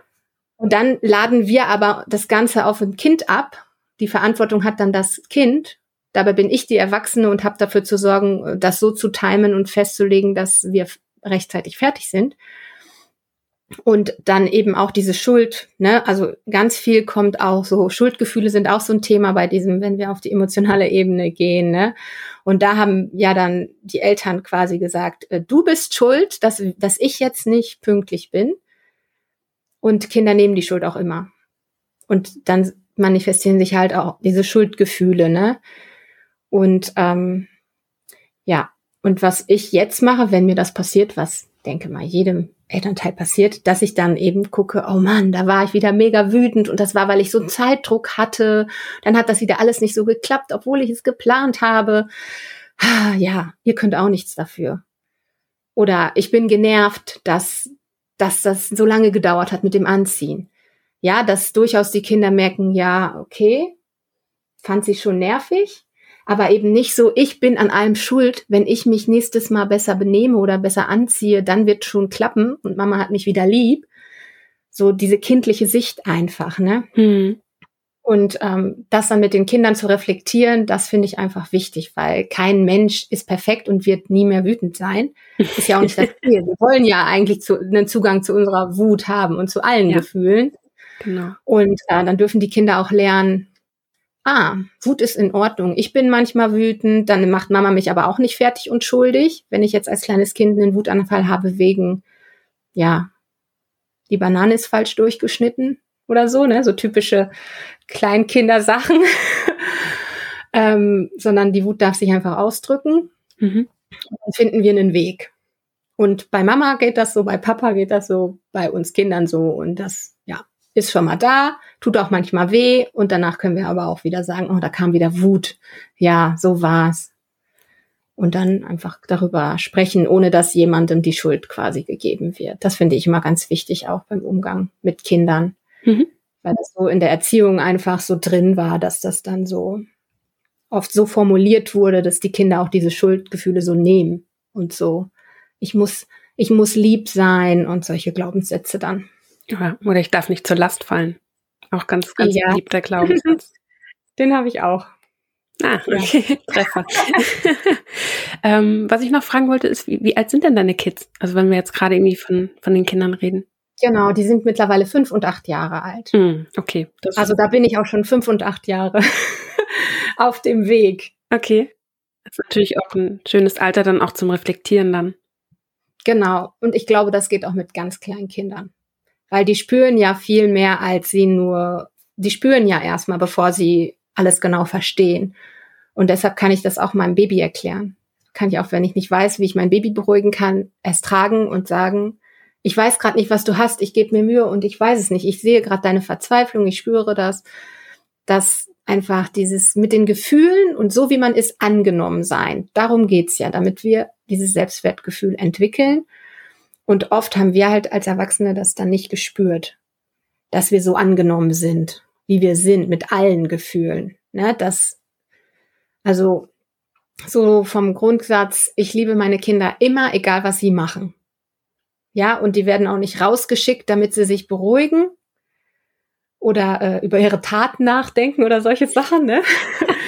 Und dann laden wir aber das Ganze auf ein Kind ab. Die Verantwortung hat dann das Kind. Dabei bin ich die Erwachsene und habe dafür zu sorgen, das so zu timen und festzulegen, dass wir rechtzeitig fertig sind. Und dann eben auch diese Schuld, ne? Also ganz viel kommt auch so, Schuldgefühle sind auch so ein Thema bei diesem, wenn wir auf die emotionale Ebene gehen, ne? Und da haben ja dann die Eltern quasi gesagt, äh, du bist schuld, dass, dass ich jetzt nicht pünktlich bin. Und Kinder nehmen die Schuld auch immer. Und dann manifestieren sich halt auch diese Schuldgefühle, ne? Und ähm, ja, und was ich jetzt mache, wenn mir das passiert, was denke mal jedem Elternteil passiert, dass ich dann eben gucke, oh Mann, da war ich wieder mega wütend und das war, weil ich so einen Zeitdruck hatte. Dann hat das wieder alles nicht so geklappt, obwohl ich es geplant habe. Ja, ihr könnt auch nichts dafür. Oder ich bin genervt, dass, dass das so lange gedauert hat mit dem Anziehen. Ja, dass durchaus die Kinder merken, ja, okay, fand sie schon nervig, aber eben nicht so, ich bin an allem schuld, wenn ich mich nächstes Mal besser benehme oder besser anziehe, dann wird schon klappen und Mama hat mich wieder lieb. So diese kindliche Sicht einfach, ne? Hm. Und ähm, das dann mit den Kindern zu reflektieren, das finde ich einfach wichtig, weil kein Mensch ist perfekt und wird nie mehr wütend sein. Ist ja auch nicht das Ziel. Wir wollen ja eigentlich zu, einen Zugang zu unserer Wut haben und zu allen ja. Gefühlen. Genau. Und äh, dann dürfen die Kinder auch lernen, ah, Wut ist in Ordnung. Ich bin manchmal wütend, dann macht Mama mich aber auch nicht fertig und schuldig, wenn ich jetzt als kleines Kind einen Wutanfall habe wegen, ja, die Banane ist falsch durchgeschnitten oder so, ne, so typische Kleinkindersachen, ähm, sondern die Wut darf sich einfach ausdrücken. Mhm. dann finden wir einen Weg. Und bei Mama geht das so, bei Papa geht das so, bei uns Kindern so und das, ja, ist schon mal da, tut auch manchmal weh und danach können wir aber auch wieder sagen, oh, da kam wieder Wut. Ja, so war's. Und dann einfach darüber sprechen, ohne dass jemandem die Schuld quasi gegeben wird. Das finde ich immer ganz wichtig, auch beim Umgang mit Kindern. Mhm. Weil das so in der Erziehung einfach so drin war, dass das dann so oft so formuliert wurde, dass die Kinder auch diese Schuldgefühle so nehmen und so. Ich muss, ich muss lieb sein und solche Glaubenssätze dann. Ja, oder ich darf nicht zur Last fallen. Auch ganz, ganz ja. beliebter Glaubenssatz. Den habe ich auch. Ah, okay, ja. Treffer. ähm, was ich noch fragen wollte, ist, wie, wie alt sind denn deine Kids? Also wenn wir jetzt gerade irgendwie von, von den Kindern reden. Genau, die sind mittlerweile fünf und acht Jahre alt. Mm, okay. also da bin ich auch schon fünf und acht Jahre auf dem Weg. Okay. Das ist natürlich auch ein schönes Alter dann auch zum Reflektieren dann. Genau. Und ich glaube, das geht auch mit ganz kleinen Kindern weil die spüren ja viel mehr als sie nur, die spüren ja erstmal, bevor sie alles genau verstehen. Und deshalb kann ich das auch meinem Baby erklären. Kann ich auch, wenn ich nicht weiß, wie ich mein Baby beruhigen kann, es tragen und sagen, ich weiß gerade nicht, was du hast, ich gebe mir Mühe und ich weiß es nicht. Ich sehe gerade deine Verzweiflung, ich spüre das, dass einfach dieses mit den Gefühlen und so wie man ist angenommen sein. Darum geht's ja, damit wir dieses Selbstwertgefühl entwickeln und oft haben wir halt als Erwachsene das dann nicht gespürt, dass wir so angenommen sind, wie wir sind, mit allen Gefühlen. Ne? Das, also so vom Grundsatz, ich liebe meine Kinder immer, egal was sie machen. Ja, und die werden auch nicht rausgeschickt, damit sie sich beruhigen oder äh, über ihre Taten nachdenken oder solche Sachen, ne?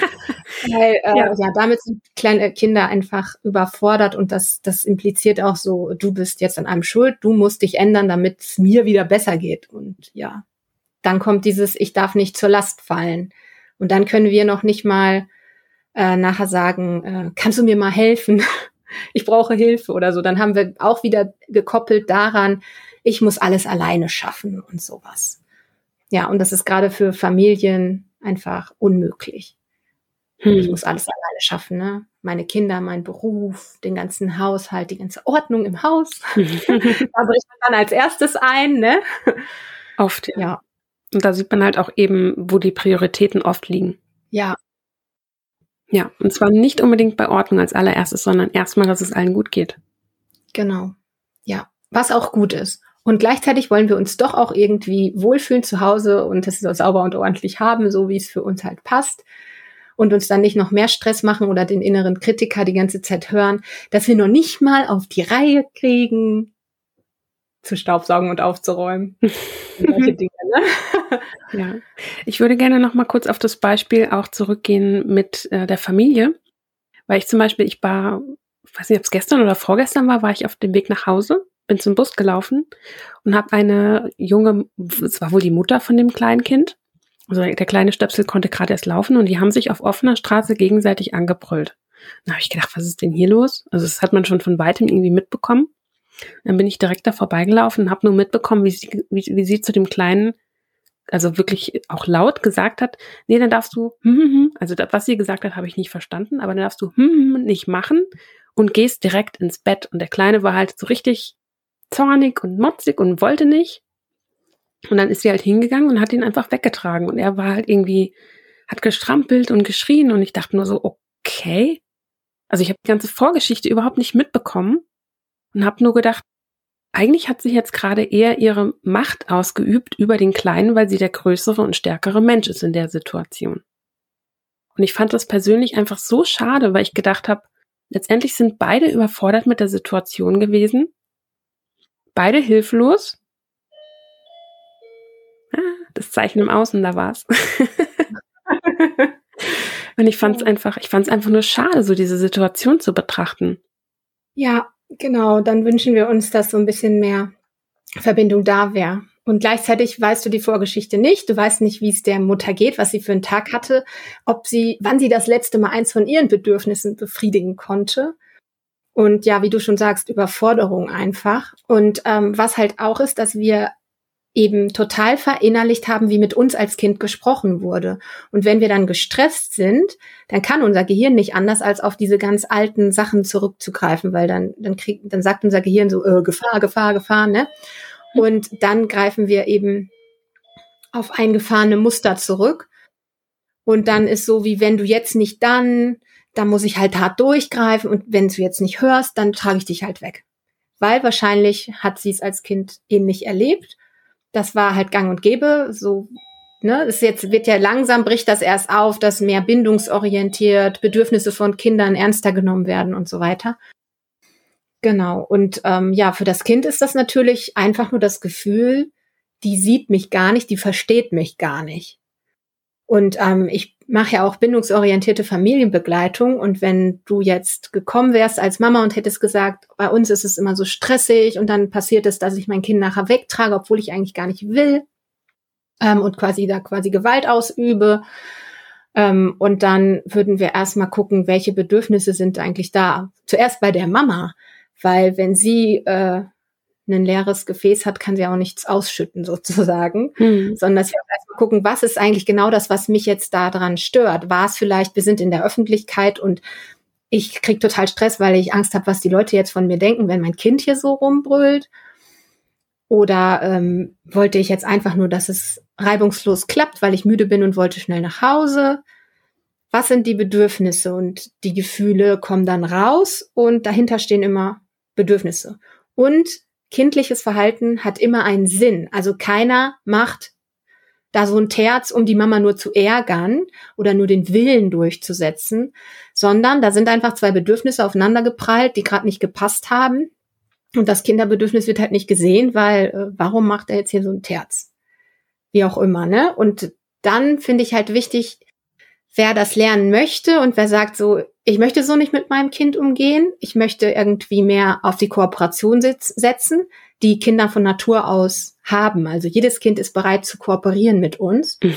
Weil äh, ja. ja, damit sind kleine Kinder einfach überfordert und das, das impliziert auch so, du bist jetzt an einem schuld, du musst dich ändern, damit es mir wieder besser geht. Und ja, dann kommt dieses, ich darf nicht zur Last fallen. Und dann können wir noch nicht mal äh, nachher sagen, äh, kannst du mir mal helfen? ich brauche Hilfe oder so. Dann haben wir auch wieder gekoppelt daran, ich muss alles alleine schaffen und sowas. Ja, und das ist gerade für Familien einfach unmöglich. Hm. Ich muss alles alleine schaffen, ne? Meine Kinder, mein Beruf, den ganzen Haushalt, die ganze Ordnung im Haus. da bricht man dann als erstes ein, ne? Oft, ja. ja. Und da sieht man halt auch eben, wo die Prioritäten oft liegen. Ja. Ja, und zwar nicht unbedingt bei Ordnung als allererstes, sondern erstmal, dass es allen gut geht. Genau. Ja, was auch gut ist. Und gleichzeitig wollen wir uns doch auch irgendwie wohlfühlen zu Hause und es so sauber und ordentlich haben, so wie es für uns halt passt. Und uns dann nicht noch mehr Stress machen oder den inneren Kritiker die ganze Zeit hören, dass wir noch nicht mal auf die Reihe kriegen, zu staubsaugen und aufzuräumen. solche Dinge, ne? ja. Ich würde gerne noch mal kurz auf das Beispiel auch zurückgehen mit äh, der Familie. Weil ich zum Beispiel, ich war, weiß nicht, ob es gestern oder vorgestern war, war ich auf dem Weg nach Hause, bin zum Bus gelaufen und habe eine junge, es war wohl die Mutter von dem kleinen Kind, also der kleine Stöpsel konnte gerade erst laufen und die haben sich auf offener Straße gegenseitig angebrüllt. Da habe ich gedacht, was ist denn hier los? Also das hat man schon von weitem irgendwie mitbekommen. Dann bin ich direkt da vorbeigelaufen und habe nur mitbekommen, wie sie, wie, wie sie zu dem Kleinen, also wirklich auch laut gesagt hat, nee, dann darfst du, hm, hm, hm. also das, was sie gesagt hat, habe ich nicht verstanden, aber dann darfst du hm, hm, hm, nicht machen und gehst direkt ins Bett. Und der Kleine war halt so richtig zornig und motzig und wollte nicht. Und dann ist sie halt hingegangen und hat ihn einfach weggetragen. Und er war halt irgendwie, hat gestrampelt und geschrien und ich dachte nur so, okay. Also ich habe die ganze Vorgeschichte überhaupt nicht mitbekommen und habe nur gedacht, eigentlich hat sie jetzt gerade eher ihre Macht ausgeübt über den Kleinen, weil sie der größere und stärkere Mensch ist in der Situation. Und ich fand das persönlich einfach so schade, weil ich gedacht habe, letztendlich sind beide überfordert mit der Situation gewesen, beide hilflos. Das Zeichen im Außen, da war's. und ich fand es einfach, ich fand es einfach nur schade, so diese Situation zu betrachten. Ja, Genau, dann wünschen wir uns, dass so ein bisschen mehr Verbindung da wäre. Und gleichzeitig weißt du die Vorgeschichte nicht. Du weißt nicht, wie es der Mutter geht, was sie für einen Tag hatte, ob sie, wann sie das letzte Mal eins von ihren Bedürfnissen befriedigen konnte. Und ja, wie du schon sagst, Überforderung einfach. Und ähm, was halt auch ist, dass wir eben total verinnerlicht haben, wie mit uns als Kind gesprochen wurde. Und wenn wir dann gestresst sind, dann kann unser Gehirn nicht anders, als auf diese ganz alten Sachen zurückzugreifen, weil dann, dann kriegt, dann sagt unser Gehirn so, äh, Gefahr, Gefahr, Gefahr, ne? Und dann greifen wir eben auf eingefahrene Muster zurück. Und dann ist so, wie wenn du jetzt nicht dann, dann muss ich halt hart durchgreifen und wenn du jetzt nicht hörst, dann trage ich dich halt weg. Weil wahrscheinlich hat sie es als Kind ähnlich erlebt das war halt gang und gäbe, so Ne, ist jetzt wird ja langsam bricht das erst auf, dass mehr bindungsorientiert Bedürfnisse von Kindern ernster genommen werden und so weiter. Genau. Und ähm, ja, für das Kind ist das natürlich einfach nur das Gefühl, die sieht mich gar nicht, die versteht mich gar nicht. Und ähm, ich mache ja auch bindungsorientierte Familienbegleitung. Und wenn du jetzt gekommen wärst als Mama und hättest gesagt, bei uns ist es immer so stressig und dann passiert es, dass ich mein Kind nachher wegtrage, obwohl ich eigentlich gar nicht will ähm, und quasi da quasi Gewalt ausübe. Ähm, und dann würden wir erstmal gucken, welche Bedürfnisse sind eigentlich da. Zuerst bei der Mama, weil wenn sie äh, ein leeres Gefäß hat, kann sie auch nichts ausschütten sozusagen, mhm. sondern dass wir gucken, was ist eigentlich genau das, was mich jetzt daran stört. War es vielleicht, wir sind in der Öffentlichkeit und ich krieg total Stress, weil ich Angst habe, was die Leute jetzt von mir denken, wenn mein Kind hier so rumbrüllt. Oder ähm, wollte ich jetzt einfach nur, dass es reibungslos klappt, weil ich müde bin und wollte schnell nach Hause? Was sind die Bedürfnisse? Und die Gefühle kommen dann raus und dahinter stehen immer Bedürfnisse. Und kindliches Verhalten hat immer einen Sinn. Also keiner macht da so ein Terz, um die Mama nur zu ärgern oder nur den Willen durchzusetzen, sondern da sind einfach zwei Bedürfnisse aufeinander geprallt, die gerade nicht gepasst haben. Und das Kinderbedürfnis wird halt nicht gesehen, weil äh, warum macht er jetzt hier so ein Terz? Wie auch immer, ne? Und dann finde ich halt wichtig, wer das lernen möchte und wer sagt so, ich möchte so nicht mit meinem Kind umgehen, ich möchte irgendwie mehr auf die Kooperation setzen, die Kinder von Natur aus haben. Also jedes Kind ist bereit zu kooperieren mit uns. Mhm.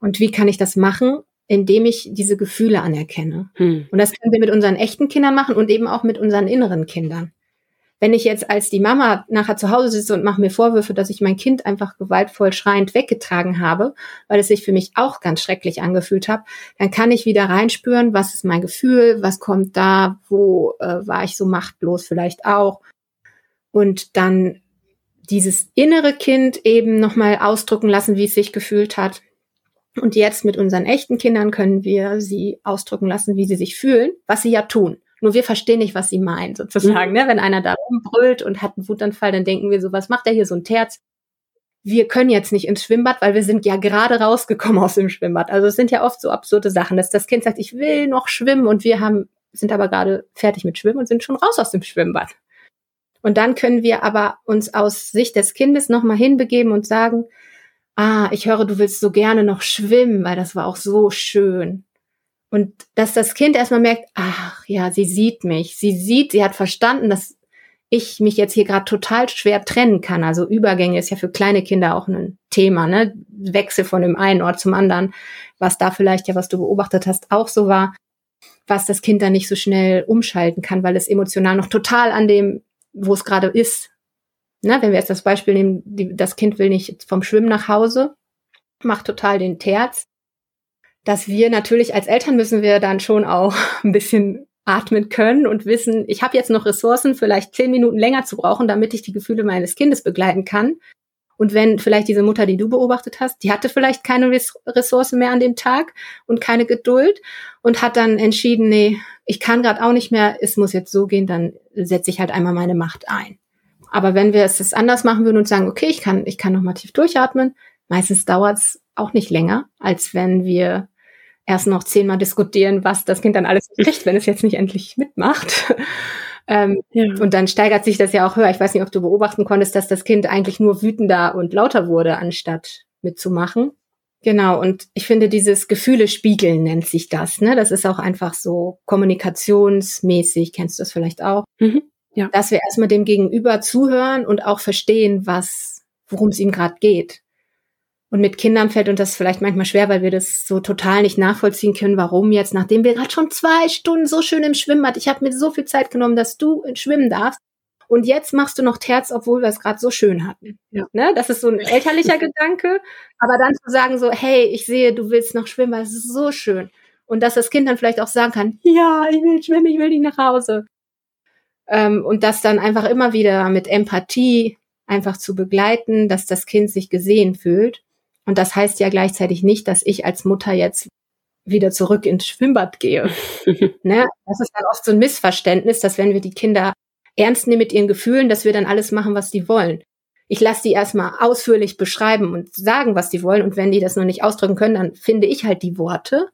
Und wie kann ich das machen? Indem ich diese Gefühle anerkenne. Mhm. Und das können wir mit unseren echten Kindern machen und eben auch mit unseren inneren Kindern. Wenn ich jetzt als die Mama nachher zu Hause sitze und mache mir Vorwürfe, dass ich mein Kind einfach gewaltvoll schreiend weggetragen habe, weil es sich für mich auch ganz schrecklich angefühlt hat, dann kann ich wieder reinspüren, was ist mein Gefühl, was kommt da, wo äh, war ich so machtlos vielleicht auch. Und dann dieses innere Kind eben nochmal ausdrücken lassen, wie es sich gefühlt hat. Und jetzt mit unseren echten Kindern können wir sie ausdrücken lassen, wie sie sich fühlen, was sie ja tun. Nur wir verstehen nicht, was sie meinen, sozusagen. Mhm. Ne? Wenn einer da rumbrüllt und hat einen Wutanfall, dann denken wir so, was macht der hier so ein Terz? Wir können jetzt nicht ins Schwimmbad, weil wir sind ja gerade rausgekommen aus dem Schwimmbad. Also es sind ja oft so absurde Sachen, dass das Kind sagt, ich will noch schwimmen und wir haben, sind aber gerade fertig mit Schwimmen und sind schon raus aus dem Schwimmbad. Und dann können wir aber uns aus Sicht des Kindes nochmal hinbegeben und sagen, ah, ich höre, du willst so gerne noch schwimmen, weil das war auch so schön. Und dass das Kind erstmal merkt, ach ja, sie sieht mich. Sie sieht, sie hat verstanden, dass ich mich jetzt hier gerade total schwer trennen kann. Also Übergänge ist ja für kleine Kinder auch ein Thema, ne? Wechsel von dem einen Ort zum anderen, was da vielleicht ja, was du beobachtet hast, auch so war, was das Kind dann nicht so schnell umschalten kann, weil es emotional noch total an dem, wo es gerade ist. Ne? Wenn wir jetzt das Beispiel nehmen, die, das Kind will nicht vom Schwimmen nach Hause, macht total den Terz dass wir natürlich als Eltern müssen wir dann schon auch ein bisschen atmen können und wissen, ich habe jetzt noch Ressourcen, vielleicht zehn Minuten länger zu brauchen, damit ich die Gefühle meines Kindes begleiten kann. Und wenn vielleicht diese Mutter, die du beobachtet hast, die hatte vielleicht keine Ressourcen mehr an dem Tag und keine Geduld und hat dann entschieden, nee, ich kann gerade auch nicht mehr, es muss jetzt so gehen, dann setze ich halt einmal meine Macht ein. Aber wenn wir es anders machen würden und sagen, okay, ich kann, ich kann noch mal tief durchatmen, meistens dauert es auch nicht länger, als wenn wir erst noch zehnmal diskutieren, was das Kind dann alles kriegt, wenn es jetzt nicht endlich mitmacht. ähm, ja. Und dann steigert sich das ja auch höher. Ich weiß nicht, ob du beobachten konntest, dass das Kind eigentlich nur wütender und lauter wurde, anstatt mitzumachen. Genau, und ich finde, dieses Gefühle spiegeln nennt sich das. Ne? Das ist auch einfach so kommunikationsmäßig, kennst du das vielleicht auch? Mhm, ja. Dass wir erstmal dem Gegenüber zuhören und auch verstehen, was, worum es ihm gerade geht. Und mit Kindern fällt uns das vielleicht manchmal schwer, weil wir das so total nicht nachvollziehen können, warum jetzt, nachdem wir gerade schon zwei Stunden so schön im Schwimmbad, ich habe mir so viel Zeit genommen, dass du schwimmen darfst. Und jetzt machst du noch Terz, obwohl wir es gerade so schön hatten. Ja. Ne? Das ist so ein elterlicher Gedanke. Aber dann zu sagen so, hey, ich sehe, du willst noch schwimmen, weil es ist so schön. Und dass das Kind dann vielleicht auch sagen kann, ja, ich will schwimmen, ich will nicht nach Hause. Ähm, und das dann einfach immer wieder mit Empathie einfach zu begleiten, dass das Kind sich gesehen fühlt und das heißt ja gleichzeitig nicht, dass ich als Mutter jetzt wieder zurück ins Schwimmbad gehe. ne? Das ist dann oft so ein Missverständnis, dass wenn wir die Kinder ernst nehmen mit ihren Gefühlen, dass wir dann alles machen, was die wollen. Ich lasse die erstmal ausführlich beschreiben und sagen, was die wollen. Und wenn die das noch nicht ausdrücken können, dann finde ich halt die Worte,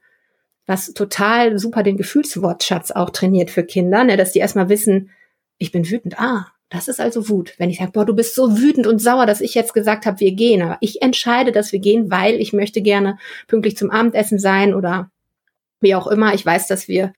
was total super den Gefühlswortschatz auch trainiert für Kinder, ne? dass die erstmal wissen, ich bin wütend, ah, das ist also Wut. Wenn ich sage, boah, du bist so wütend und sauer, dass ich jetzt gesagt habe, wir gehen. Aber ich entscheide, dass wir gehen, weil ich möchte gerne pünktlich zum Abendessen sein oder wie auch immer. Ich weiß, dass wir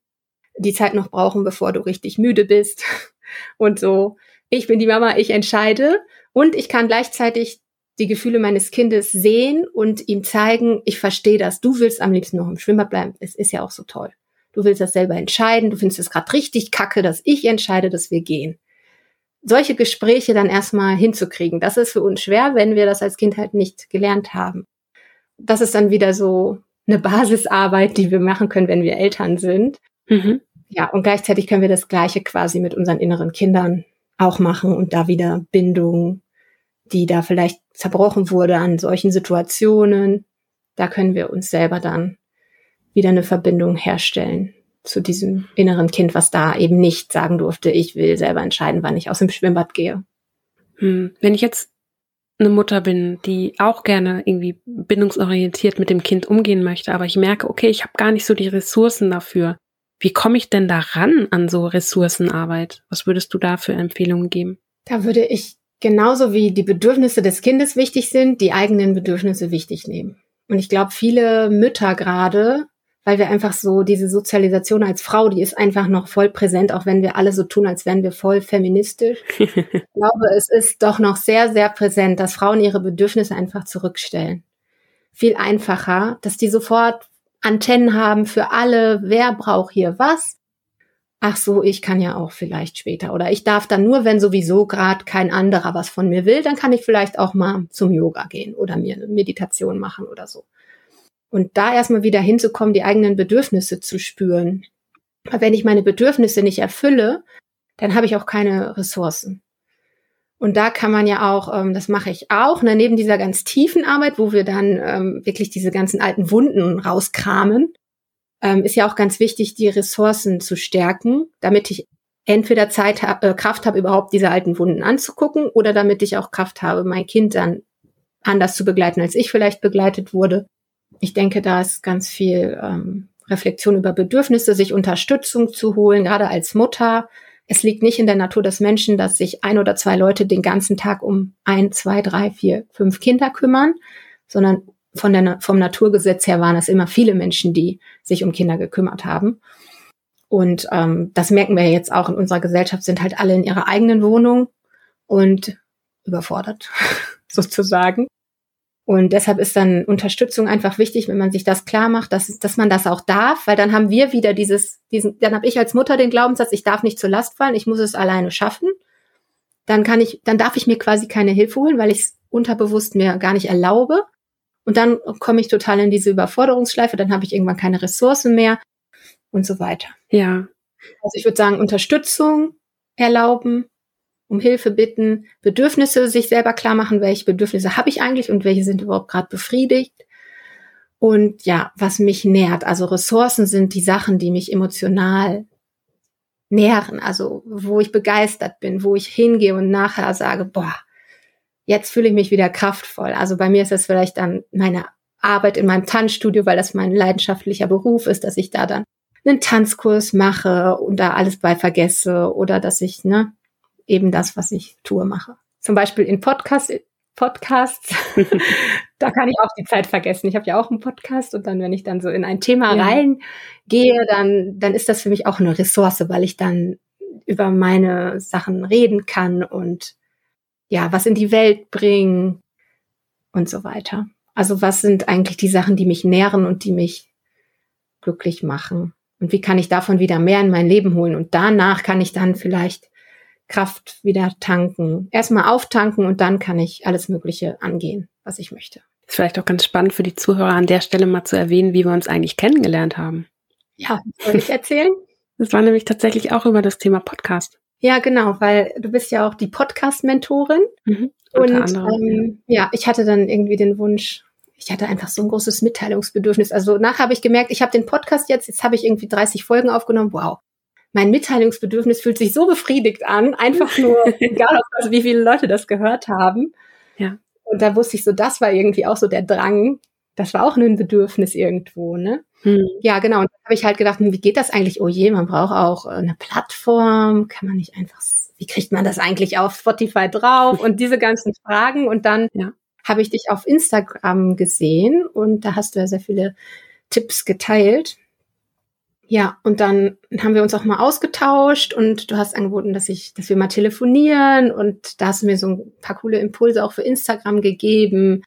die Zeit noch brauchen, bevor du richtig müde bist. Und so, ich bin die Mama, ich entscheide. Und ich kann gleichzeitig die Gefühle meines Kindes sehen und ihm zeigen, ich verstehe das. Du willst am liebsten noch im Schwimmbad bleiben. Es ist ja auch so toll. Du willst das selber entscheiden. Du findest es gerade richtig kacke, dass ich entscheide, dass wir gehen solche Gespräche dann erstmal hinzukriegen. Das ist für uns schwer, wenn wir das als Kind halt nicht gelernt haben. Das ist dann wieder so eine Basisarbeit, die wir machen können, wenn wir Eltern sind. Mhm. Ja, und gleichzeitig können wir das Gleiche quasi mit unseren inneren Kindern auch machen und da wieder Bindung, die da vielleicht zerbrochen wurde an solchen Situationen, da können wir uns selber dann wieder eine Verbindung herstellen zu diesem inneren Kind, was da eben nicht sagen durfte, ich will selber entscheiden, wann ich aus dem Schwimmbad gehe. Hm. Wenn ich jetzt eine Mutter bin, die auch gerne irgendwie bindungsorientiert mit dem Kind umgehen möchte, aber ich merke, okay, ich habe gar nicht so die Ressourcen dafür. Wie komme ich denn da ran an so Ressourcenarbeit? Was würdest du da für Empfehlungen geben? Da würde ich genauso wie die Bedürfnisse des Kindes wichtig sind, die eigenen Bedürfnisse wichtig nehmen. Und ich glaube, viele Mütter gerade weil wir einfach so diese Sozialisation als Frau, die ist einfach noch voll präsent, auch wenn wir alle so tun, als wären wir voll feministisch. ich glaube, es ist doch noch sehr, sehr präsent, dass Frauen ihre Bedürfnisse einfach zurückstellen. Viel einfacher, dass die sofort Antennen haben für alle, wer braucht hier was. Ach so, ich kann ja auch vielleicht später. Oder ich darf dann nur, wenn sowieso gerade kein anderer was von mir will, dann kann ich vielleicht auch mal zum Yoga gehen oder mir eine Meditation machen oder so. Und da erstmal wieder hinzukommen, die eigenen Bedürfnisse zu spüren. Aber wenn ich meine Bedürfnisse nicht erfülle, dann habe ich auch keine Ressourcen. Und da kann man ja auch, ähm, das mache ich auch, ne, neben dieser ganz tiefen Arbeit, wo wir dann ähm, wirklich diese ganzen alten Wunden rauskramen, ähm, ist ja auch ganz wichtig, die Ressourcen zu stärken, damit ich entweder Zeit äh, Kraft habe, überhaupt diese alten Wunden anzugucken, oder damit ich auch Kraft habe, mein Kind dann anders zu begleiten, als ich vielleicht begleitet wurde. Ich denke, da ist ganz viel ähm, Reflexion über Bedürfnisse, sich Unterstützung zu holen, gerade als Mutter. Es liegt nicht in der Natur des Menschen, dass sich ein oder zwei Leute den ganzen Tag um ein, zwei, drei, vier, fünf Kinder kümmern, sondern von der, vom Naturgesetz her waren es immer viele Menschen, die sich um Kinder gekümmert haben. Und ähm, das merken wir jetzt auch in unserer Gesellschaft, sind halt alle in ihrer eigenen Wohnung und überfordert, sozusagen. Und deshalb ist dann Unterstützung einfach wichtig, wenn man sich das klar macht, dass, dass man das auch darf, weil dann haben wir wieder dieses, diesen, dann habe ich als Mutter den Glaubenssatz, ich darf nicht zur Last fallen, ich muss es alleine schaffen. Dann kann ich, dann darf ich mir quasi keine Hilfe holen, weil ich es unterbewusst mir gar nicht erlaube. Und dann komme ich total in diese Überforderungsschleife, dann habe ich irgendwann keine Ressourcen mehr und so weiter. Ja. Also ich würde sagen, Unterstützung erlauben, um Hilfe bitten, Bedürfnisse sich selber klar machen, welche Bedürfnisse habe ich eigentlich und welche sind überhaupt gerade befriedigt. Und ja, was mich nährt, also Ressourcen sind die Sachen, die mich emotional nähren, also wo ich begeistert bin, wo ich hingehe und nachher sage, boah, jetzt fühle ich mich wieder kraftvoll. Also bei mir ist es vielleicht dann meine Arbeit in meinem Tanzstudio, weil das mein leidenschaftlicher Beruf ist, dass ich da dann einen Tanzkurs mache und da alles bei vergesse oder dass ich ne, eben das, was ich tue, mache. Zum Beispiel in Podcast, Podcasts, da kann ich auch die Zeit vergessen. Ich habe ja auch einen Podcast und dann, wenn ich dann so in ein Thema ja. reingehe, dann, dann ist das für mich auch eine Ressource, weil ich dann über meine Sachen reden kann und ja, was in die Welt bringen und so weiter. Also was sind eigentlich die Sachen, die mich nähren und die mich glücklich machen? Und wie kann ich davon wieder mehr in mein Leben holen? Und danach kann ich dann vielleicht Kraft wieder tanken. Erstmal auftanken und dann kann ich alles Mögliche angehen, was ich möchte. Ist vielleicht auch ganz spannend für die Zuhörer an der Stelle mal zu erwähnen, wie wir uns eigentlich kennengelernt haben. Ja, soll ich erzählen? Das war nämlich tatsächlich auch über das Thema Podcast. Ja, genau, weil du bist ja auch die Podcast-Mentorin. Mhm, und ähm, ja, ich hatte dann irgendwie den Wunsch, ich hatte einfach so ein großes Mitteilungsbedürfnis. Also nachher habe ich gemerkt, ich habe den Podcast jetzt, jetzt habe ich irgendwie 30 Folgen aufgenommen. Wow, mein Mitteilungsbedürfnis fühlt sich so befriedigt an, einfach nur, egal also wie viele Leute das gehört haben. Ja. Und da wusste ich so, das war irgendwie auch so der Drang. Das war auch ein Bedürfnis irgendwo, ne? Hm. Ja, genau. Und da habe ich halt gedacht, wie geht das eigentlich? Oh je, man braucht auch äh, eine Plattform. Kann man nicht einfach, wie kriegt man das eigentlich auf Spotify drauf? Und diese ganzen Fragen. Und dann ja. habe ich dich auf Instagram gesehen und da hast du ja sehr viele Tipps geteilt. Ja, und dann haben wir uns auch mal ausgetauscht und du hast angeboten, dass ich, dass wir mal telefonieren und da hast du mir so ein paar coole Impulse auch für Instagram gegeben,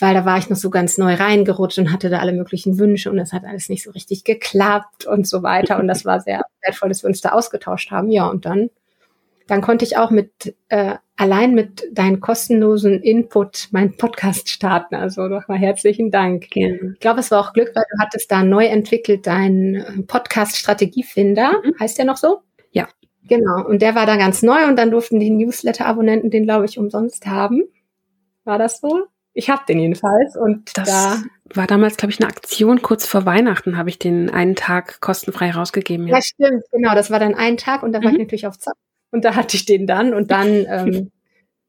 weil da war ich noch so ganz neu reingerutscht und hatte da alle möglichen Wünsche und es hat alles nicht so richtig geklappt und so weiter und das war sehr wertvoll, dass wir uns da ausgetauscht haben. Ja, und dann dann konnte ich auch mit äh, allein mit deinen kostenlosen Input meinen Podcast starten. Also nochmal herzlichen Dank. Gerne. Ich glaube, es war auch Glück, weil du hattest da neu entwickelt deinen äh, Podcast Strategiefinder. Mhm. Heißt der noch so? Ja. Genau. Und der war da ganz neu und dann durften die Newsletter-Abonnenten den, glaube ich, umsonst haben. War das so? Ich habe den jedenfalls und das da war damals, glaube ich, eine Aktion kurz vor Weihnachten, habe ich den einen Tag kostenfrei rausgegeben. Ja. ja, stimmt, genau. Das war dann ein Tag und da war ich mhm. natürlich auf Zeit. Und da hatte ich den dann und dann ähm,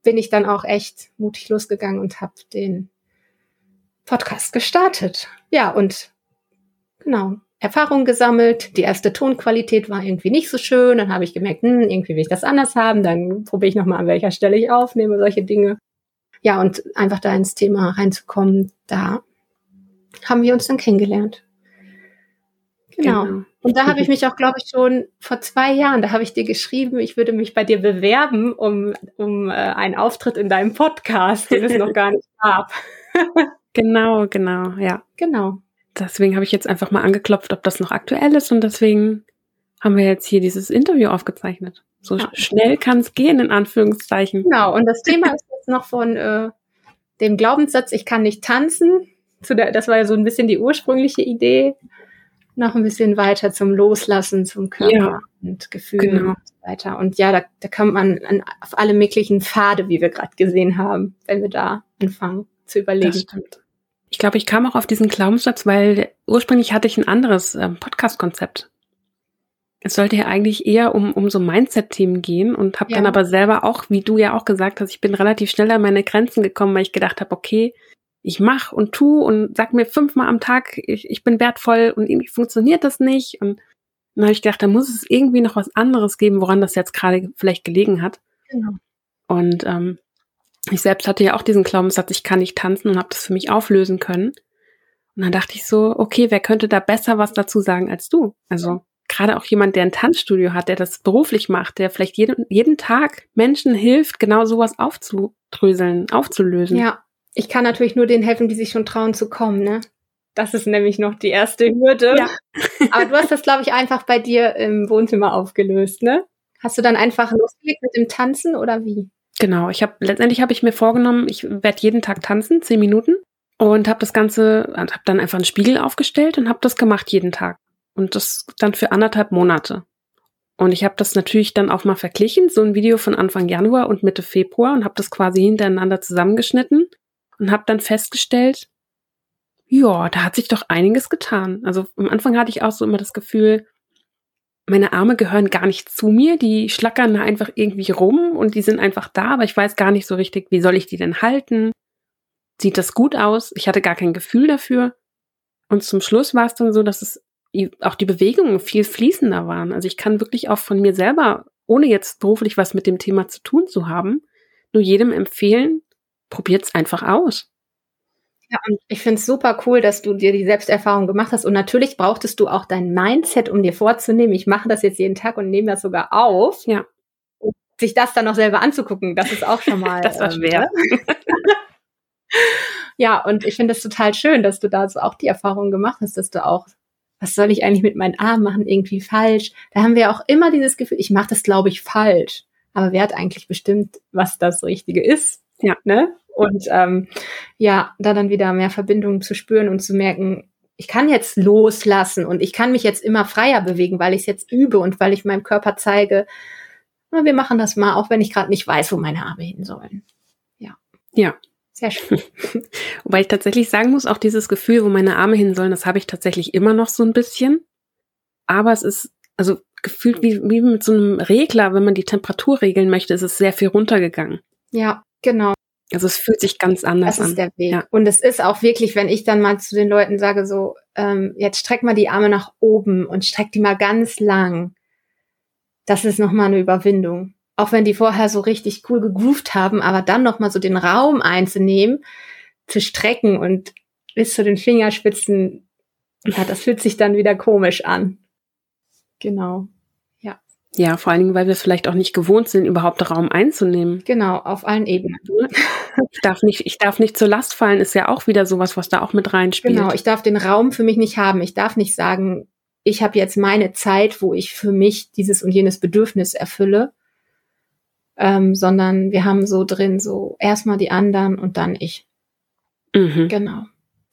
bin ich dann auch echt mutig losgegangen und habe den Podcast gestartet. Ja, und genau, Erfahrung gesammelt. Die erste Tonqualität war irgendwie nicht so schön. Dann habe ich gemerkt, hm, irgendwie will ich das anders haben. Dann probiere ich nochmal, an welcher Stelle ich aufnehme, solche Dinge. Ja, und einfach da ins Thema reinzukommen, da haben wir uns dann kennengelernt. Genau. genau. Und da habe ich mich auch, glaube ich, schon vor zwei Jahren, da habe ich dir geschrieben, ich würde mich bei dir bewerben um, um äh, einen Auftritt in deinem Podcast, den es noch gar nicht gab. genau, genau, ja. Genau. Deswegen habe ich jetzt einfach mal angeklopft, ob das noch aktuell ist und deswegen haben wir jetzt hier dieses Interview aufgezeichnet. So ja. schnell kann es gehen, in Anführungszeichen. Genau, und das Thema ist jetzt noch von äh, dem Glaubenssatz, ich kann nicht tanzen. Zu der, das war ja so ein bisschen die ursprüngliche Idee noch ein bisschen weiter zum Loslassen, zum Körper. Ja, und Gefühlen genau. und so weiter. Und ja, da, da kommt man an, auf alle möglichen Pfade, wie wir gerade gesehen haben, wenn wir da anfangen zu überlegen. Das stimmt. Ich glaube, ich kam auch auf diesen Glaubenssatz, weil ursprünglich hatte ich ein anderes ähm, Podcast-Konzept. Es sollte ja eigentlich eher um, um so Mindset-Themen gehen und habe ja. dann aber selber auch, wie du ja auch gesagt hast, ich bin relativ schnell an meine Grenzen gekommen, weil ich gedacht habe, okay, ich mach und tu und sag mir fünfmal am Tag, ich, ich bin wertvoll und irgendwie funktioniert das nicht. Und dann habe ich gedacht, da muss es irgendwie noch was anderes geben, woran das jetzt gerade vielleicht gelegen hat. Genau. Und ähm, ich selbst hatte ja auch diesen Glaubenssatz, ich kann nicht tanzen und habe das für mich auflösen können. Und dann dachte ich so, okay, wer könnte da besser was dazu sagen als du? Also gerade auch jemand, der ein Tanzstudio hat, der das beruflich macht, der vielleicht jeden, jeden Tag Menschen hilft, genau sowas aufzudröseln, aufzulösen. Ja, ich kann natürlich nur denen helfen, die sich schon trauen zu kommen, ne? Das ist nämlich noch die erste Hürde. Ja. Aber du hast das, glaube ich, einfach bei dir im Wohnzimmer aufgelöst, ne? Hast du dann einfach losgelegt mit dem Tanzen oder wie? Genau, ich habe letztendlich habe ich mir vorgenommen, ich werde jeden Tag tanzen, zehn Minuten und habe das Ganze, habe dann einfach einen Spiegel aufgestellt und habe das gemacht jeden Tag und das dann für anderthalb Monate. Und ich habe das natürlich dann auch mal verglichen, so ein Video von Anfang Januar und Mitte Februar und habe das quasi hintereinander zusammengeschnitten und habe dann festgestellt, ja, da hat sich doch einiges getan. Also am Anfang hatte ich auch so immer das Gefühl, meine Arme gehören gar nicht zu mir, die schlackern da einfach irgendwie rum und die sind einfach da, aber ich weiß gar nicht so richtig, wie soll ich die denn halten? Sieht das gut aus? Ich hatte gar kein Gefühl dafür. Und zum Schluss war es dann so, dass es auch die Bewegungen viel fließender waren. Also ich kann wirklich auch von mir selber, ohne jetzt beruflich was mit dem Thema zu tun zu haben, nur jedem empfehlen, probiert's einfach aus. Ja, und ich finde es super cool, dass du dir die Selbsterfahrung gemacht hast. Und natürlich brauchtest du auch dein Mindset, um dir vorzunehmen, ich mache das jetzt jeden Tag und nehme das sogar auf. Ja. Und sich das dann noch selber anzugucken, das ist auch schon mal. das war ähm, schwer. Ne? ja, und ich finde es total schön, dass du da so auch die Erfahrung gemacht hast, dass du auch, was soll ich eigentlich mit meinen Armen machen, irgendwie falsch. Da haben wir auch immer dieses Gefühl, ich mache das, glaube ich, falsch. Aber wer hat eigentlich bestimmt, was das Richtige ist? Ja. Ne? Und ähm, ja, da dann wieder mehr Verbindung zu spüren und zu merken, ich kann jetzt loslassen und ich kann mich jetzt immer freier bewegen, weil ich es jetzt übe und weil ich meinem Körper zeige, na, wir machen das mal, auch wenn ich gerade nicht weiß, wo meine Arme hin sollen. Ja. Ja. Sehr schön. Wobei ich tatsächlich sagen muss, auch dieses Gefühl, wo meine Arme hin sollen, das habe ich tatsächlich immer noch so ein bisschen. Aber es ist, also gefühlt wie, wie mit so einem Regler, wenn man die Temperatur regeln möchte, ist es sehr viel runtergegangen. Ja, genau. Also es fühlt sich ganz anders an. Das ist der Weg. Ja. Und es ist auch wirklich, wenn ich dann mal zu den Leuten sage, so, ähm, jetzt streck mal die Arme nach oben und streck die mal ganz lang. Das ist nochmal eine Überwindung. Auch wenn die vorher so richtig cool gegroovt haben, aber dann nochmal so den Raum einzunehmen, zu strecken und bis zu den Fingerspitzen, ja, das fühlt sich dann wieder komisch an. Genau. Ja, vor allen Dingen, weil wir vielleicht auch nicht gewohnt sind, überhaupt Raum einzunehmen. Genau, auf allen Ebenen. Ich darf nicht, ich darf nicht zur Last fallen, ist ja auch wieder sowas, was da auch mit reinspielt. Genau, ich darf den Raum für mich nicht haben. Ich darf nicht sagen, ich habe jetzt meine Zeit, wo ich für mich dieses und jenes Bedürfnis erfülle, ähm, sondern wir haben so drin so erstmal die anderen und dann ich. Mhm. Genau.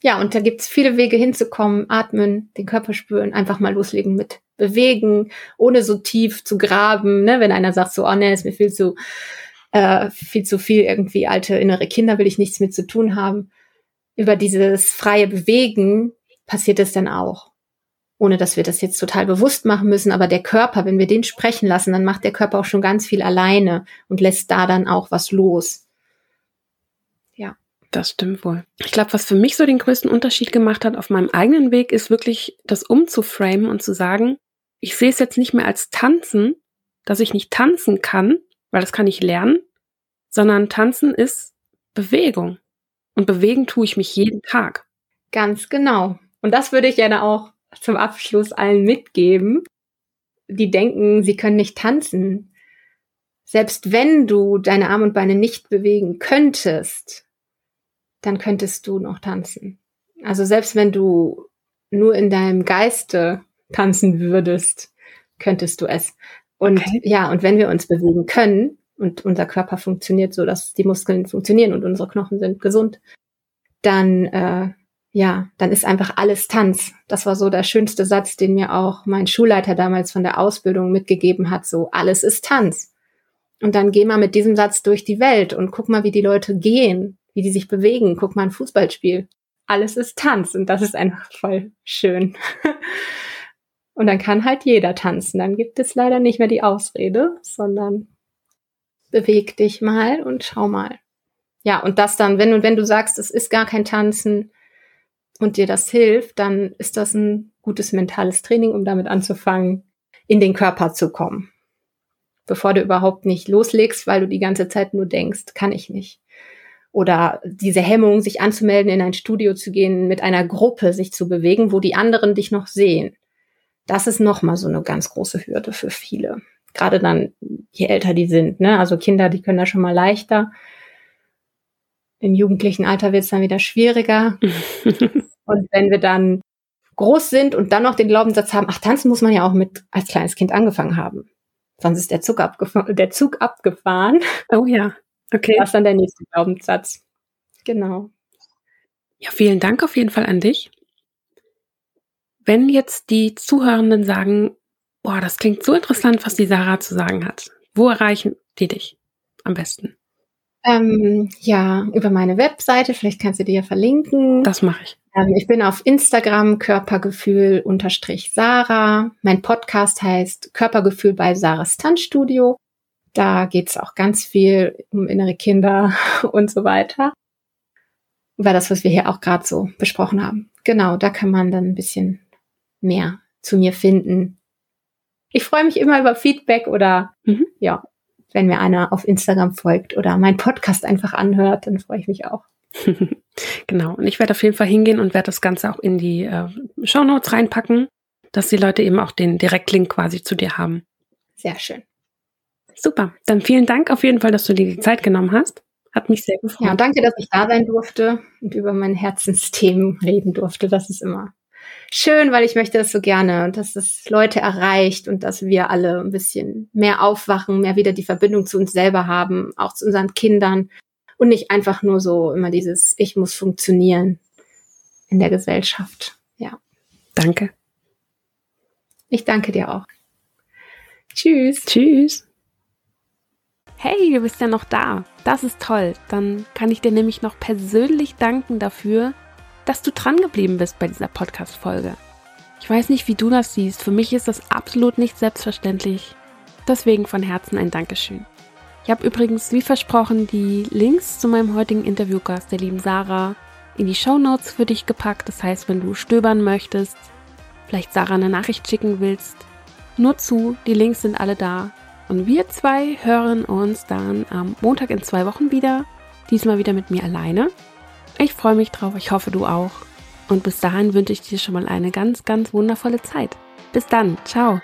Ja, und da gibt's viele Wege hinzukommen. Atmen, den Körper spüren, einfach mal loslegen mit bewegen, ohne so tief zu graben. Ne? Wenn einer sagt so, oh ne, ist mir viel zu, äh, viel zu viel irgendwie alte innere Kinder, will ich nichts mit zu tun haben. Über dieses freie Bewegen passiert es dann auch. Ohne dass wir das jetzt total bewusst machen müssen, aber der Körper, wenn wir den sprechen lassen, dann macht der Körper auch schon ganz viel alleine und lässt da dann auch was los. Das stimmt wohl. Ich glaube, was für mich so den größten Unterschied gemacht hat auf meinem eigenen Weg, ist wirklich das umzuframen und zu sagen, ich sehe es jetzt nicht mehr als Tanzen, dass ich nicht tanzen kann, weil das kann ich lernen, sondern tanzen ist Bewegung. Und bewegen tue ich mich jeden Tag. Ganz genau. Und das würde ich gerne auch zum Abschluss allen mitgeben, die denken, sie können nicht tanzen. Selbst wenn du deine Arme und Beine nicht bewegen könntest, dann könntest du noch tanzen. Also selbst wenn du nur in deinem Geiste tanzen würdest, könntest du es. Und okay. ja, und wenn wir uns bewegen können und unser Körper funktioniert so, dass die Muskeln funktionieren und unsere Knochen sind gesund, dann äh, ja, dann ist einfach alles Tanz. Das war so der schönste Satz, den mir auch mein Schulleiter damals von der Ausbildung mitgegeben hat. So, alles ist Tanz. Und dann geh mal mit diesem Satz durch die Welt und guck mal, wie die Leute gehen, wie die sich bewegen. Guck mal ein Fußballspiel. Alles ist Tanz und das ist einfach voll schön. und dann kann halt jeder tanzen. Dann gibt es leider nicht mehr die Ausrede, sondern beweg dich mal und schau mal. Ja, und das dann, wenn und wenn du sagst, es ist gar kein Tanzen, und dir das hilft, dann ist das ein gutes mentales Training, um damit anzufangen, in den Körper zu kommen. Bevor du überhaupt nicht loslegst, weil du die ganze Zeit nur denkst, kann ich nicht. Oder diese Hemmung, sich anzumelden, in ein Studio zu gehen, mit einer Gruppe sich zu bewegen, wo die anderen dich noch sehen. Das ist nochmal so eine ganz große Hürde für viele. Gerade dann, je älter die sind, ne? Also Kinder, die können da schon mal leichter. Im jugendlichen Alter wird es dann wieder schwieriger. und wenn wir dann groß sind und dann noch den Glaubenssatz haben, ach, tanzen muss man ja auch mit als kleines Kind angefangen haben. Sonst ist der Zug, abgefahren, der Zug abgefahren. Oh ja, okay. Das ist dann der nächste Glaubenssatz. Genau. Ja, vielen Dank auf jeden Fall an dich. Wenn jetzt die Zuhörenden sagen, boah, das klingt so interessant, was die Sarah zu sagen hat, wo erreichen die dich am besten? Ähm, ja, über meine Webseite, vielleicht kannst du die ja verlinken. Das mache ich. Ähm, ich bin auf Instagram Körpergefühl unterstrich Sarah. Mein Podcast heißt Körpergefühl bei Sarahs Tanzstudio. Da geht's auch ganz viel um innere Kinder und so weiter. Über das, was wir hier auch gerade so besprochen haben. Genau, da kann man dann ein bisschen mehr zu mir finden. Ich freue mich immer über Feedback oder mhm. ja, wenn mir einer auf Instagram folgt oder meinen Podcast einfach anhört, dann freue ich mich auch. genau. Und ich werde auf jeden Fall hingehen und werde das Ganze auch in die äh, Show Notes reinpacken, dass die Leute eben auch den Direktlink quasi zu dir haben. Sehr schön. Super. Dann vielen Dank auf jeden Fall, dass du dir die Zeit genommen hast. Hat mich sehr gefreut. Ja, danke, dass ich da sein durfte und über mein Herzensthemen reden durfte. Das ist immer schön, weil ich möchte das so gerne, dass es Leute erreicht und dass wir alle ein bisschen mehr aufwachen, mehr wieder die Verbindung zu uns selber haben, auch zu unseren Kindern und nicht einfach nur so immer dieses Ich muss funktionieren in der Gesellschaft. Ja. Danke. Ich danke dir auch. Tschüss. Tschüss. Hey, du bist ja noch da. Das ist toll. Dann kann ich dir nämlich noch persönlich danken dafür, dass du dran geblieben bist bei dieser Podcast-Folge. Ich weiß nicht, wie du das siehst. Für mich ist das absolut nicht selbstverständlich. Deswegen von Herzen ein Dankeschön. Ich habe übrigens, wie versprochen, die Links zu meinem heutigen Interviewgast, der lieben Sarah, in die Show Notes für dich gepackt. Das heißt, wenn du stöbern möchtest, vielleicht Sarah eine Nachricht schicken willst, nur zu, die Links sind alle da. Und wir zwei hören uns dann am Montag in zwei Wochen wieder. Diesmal wieder mit mir alleine. Ich freue mich drauf, ich hoffe du auch. Und bis dahin wünsche ich dir schon mal eine ganz, ganz wundervolle Zeit. Bis dann, ciao.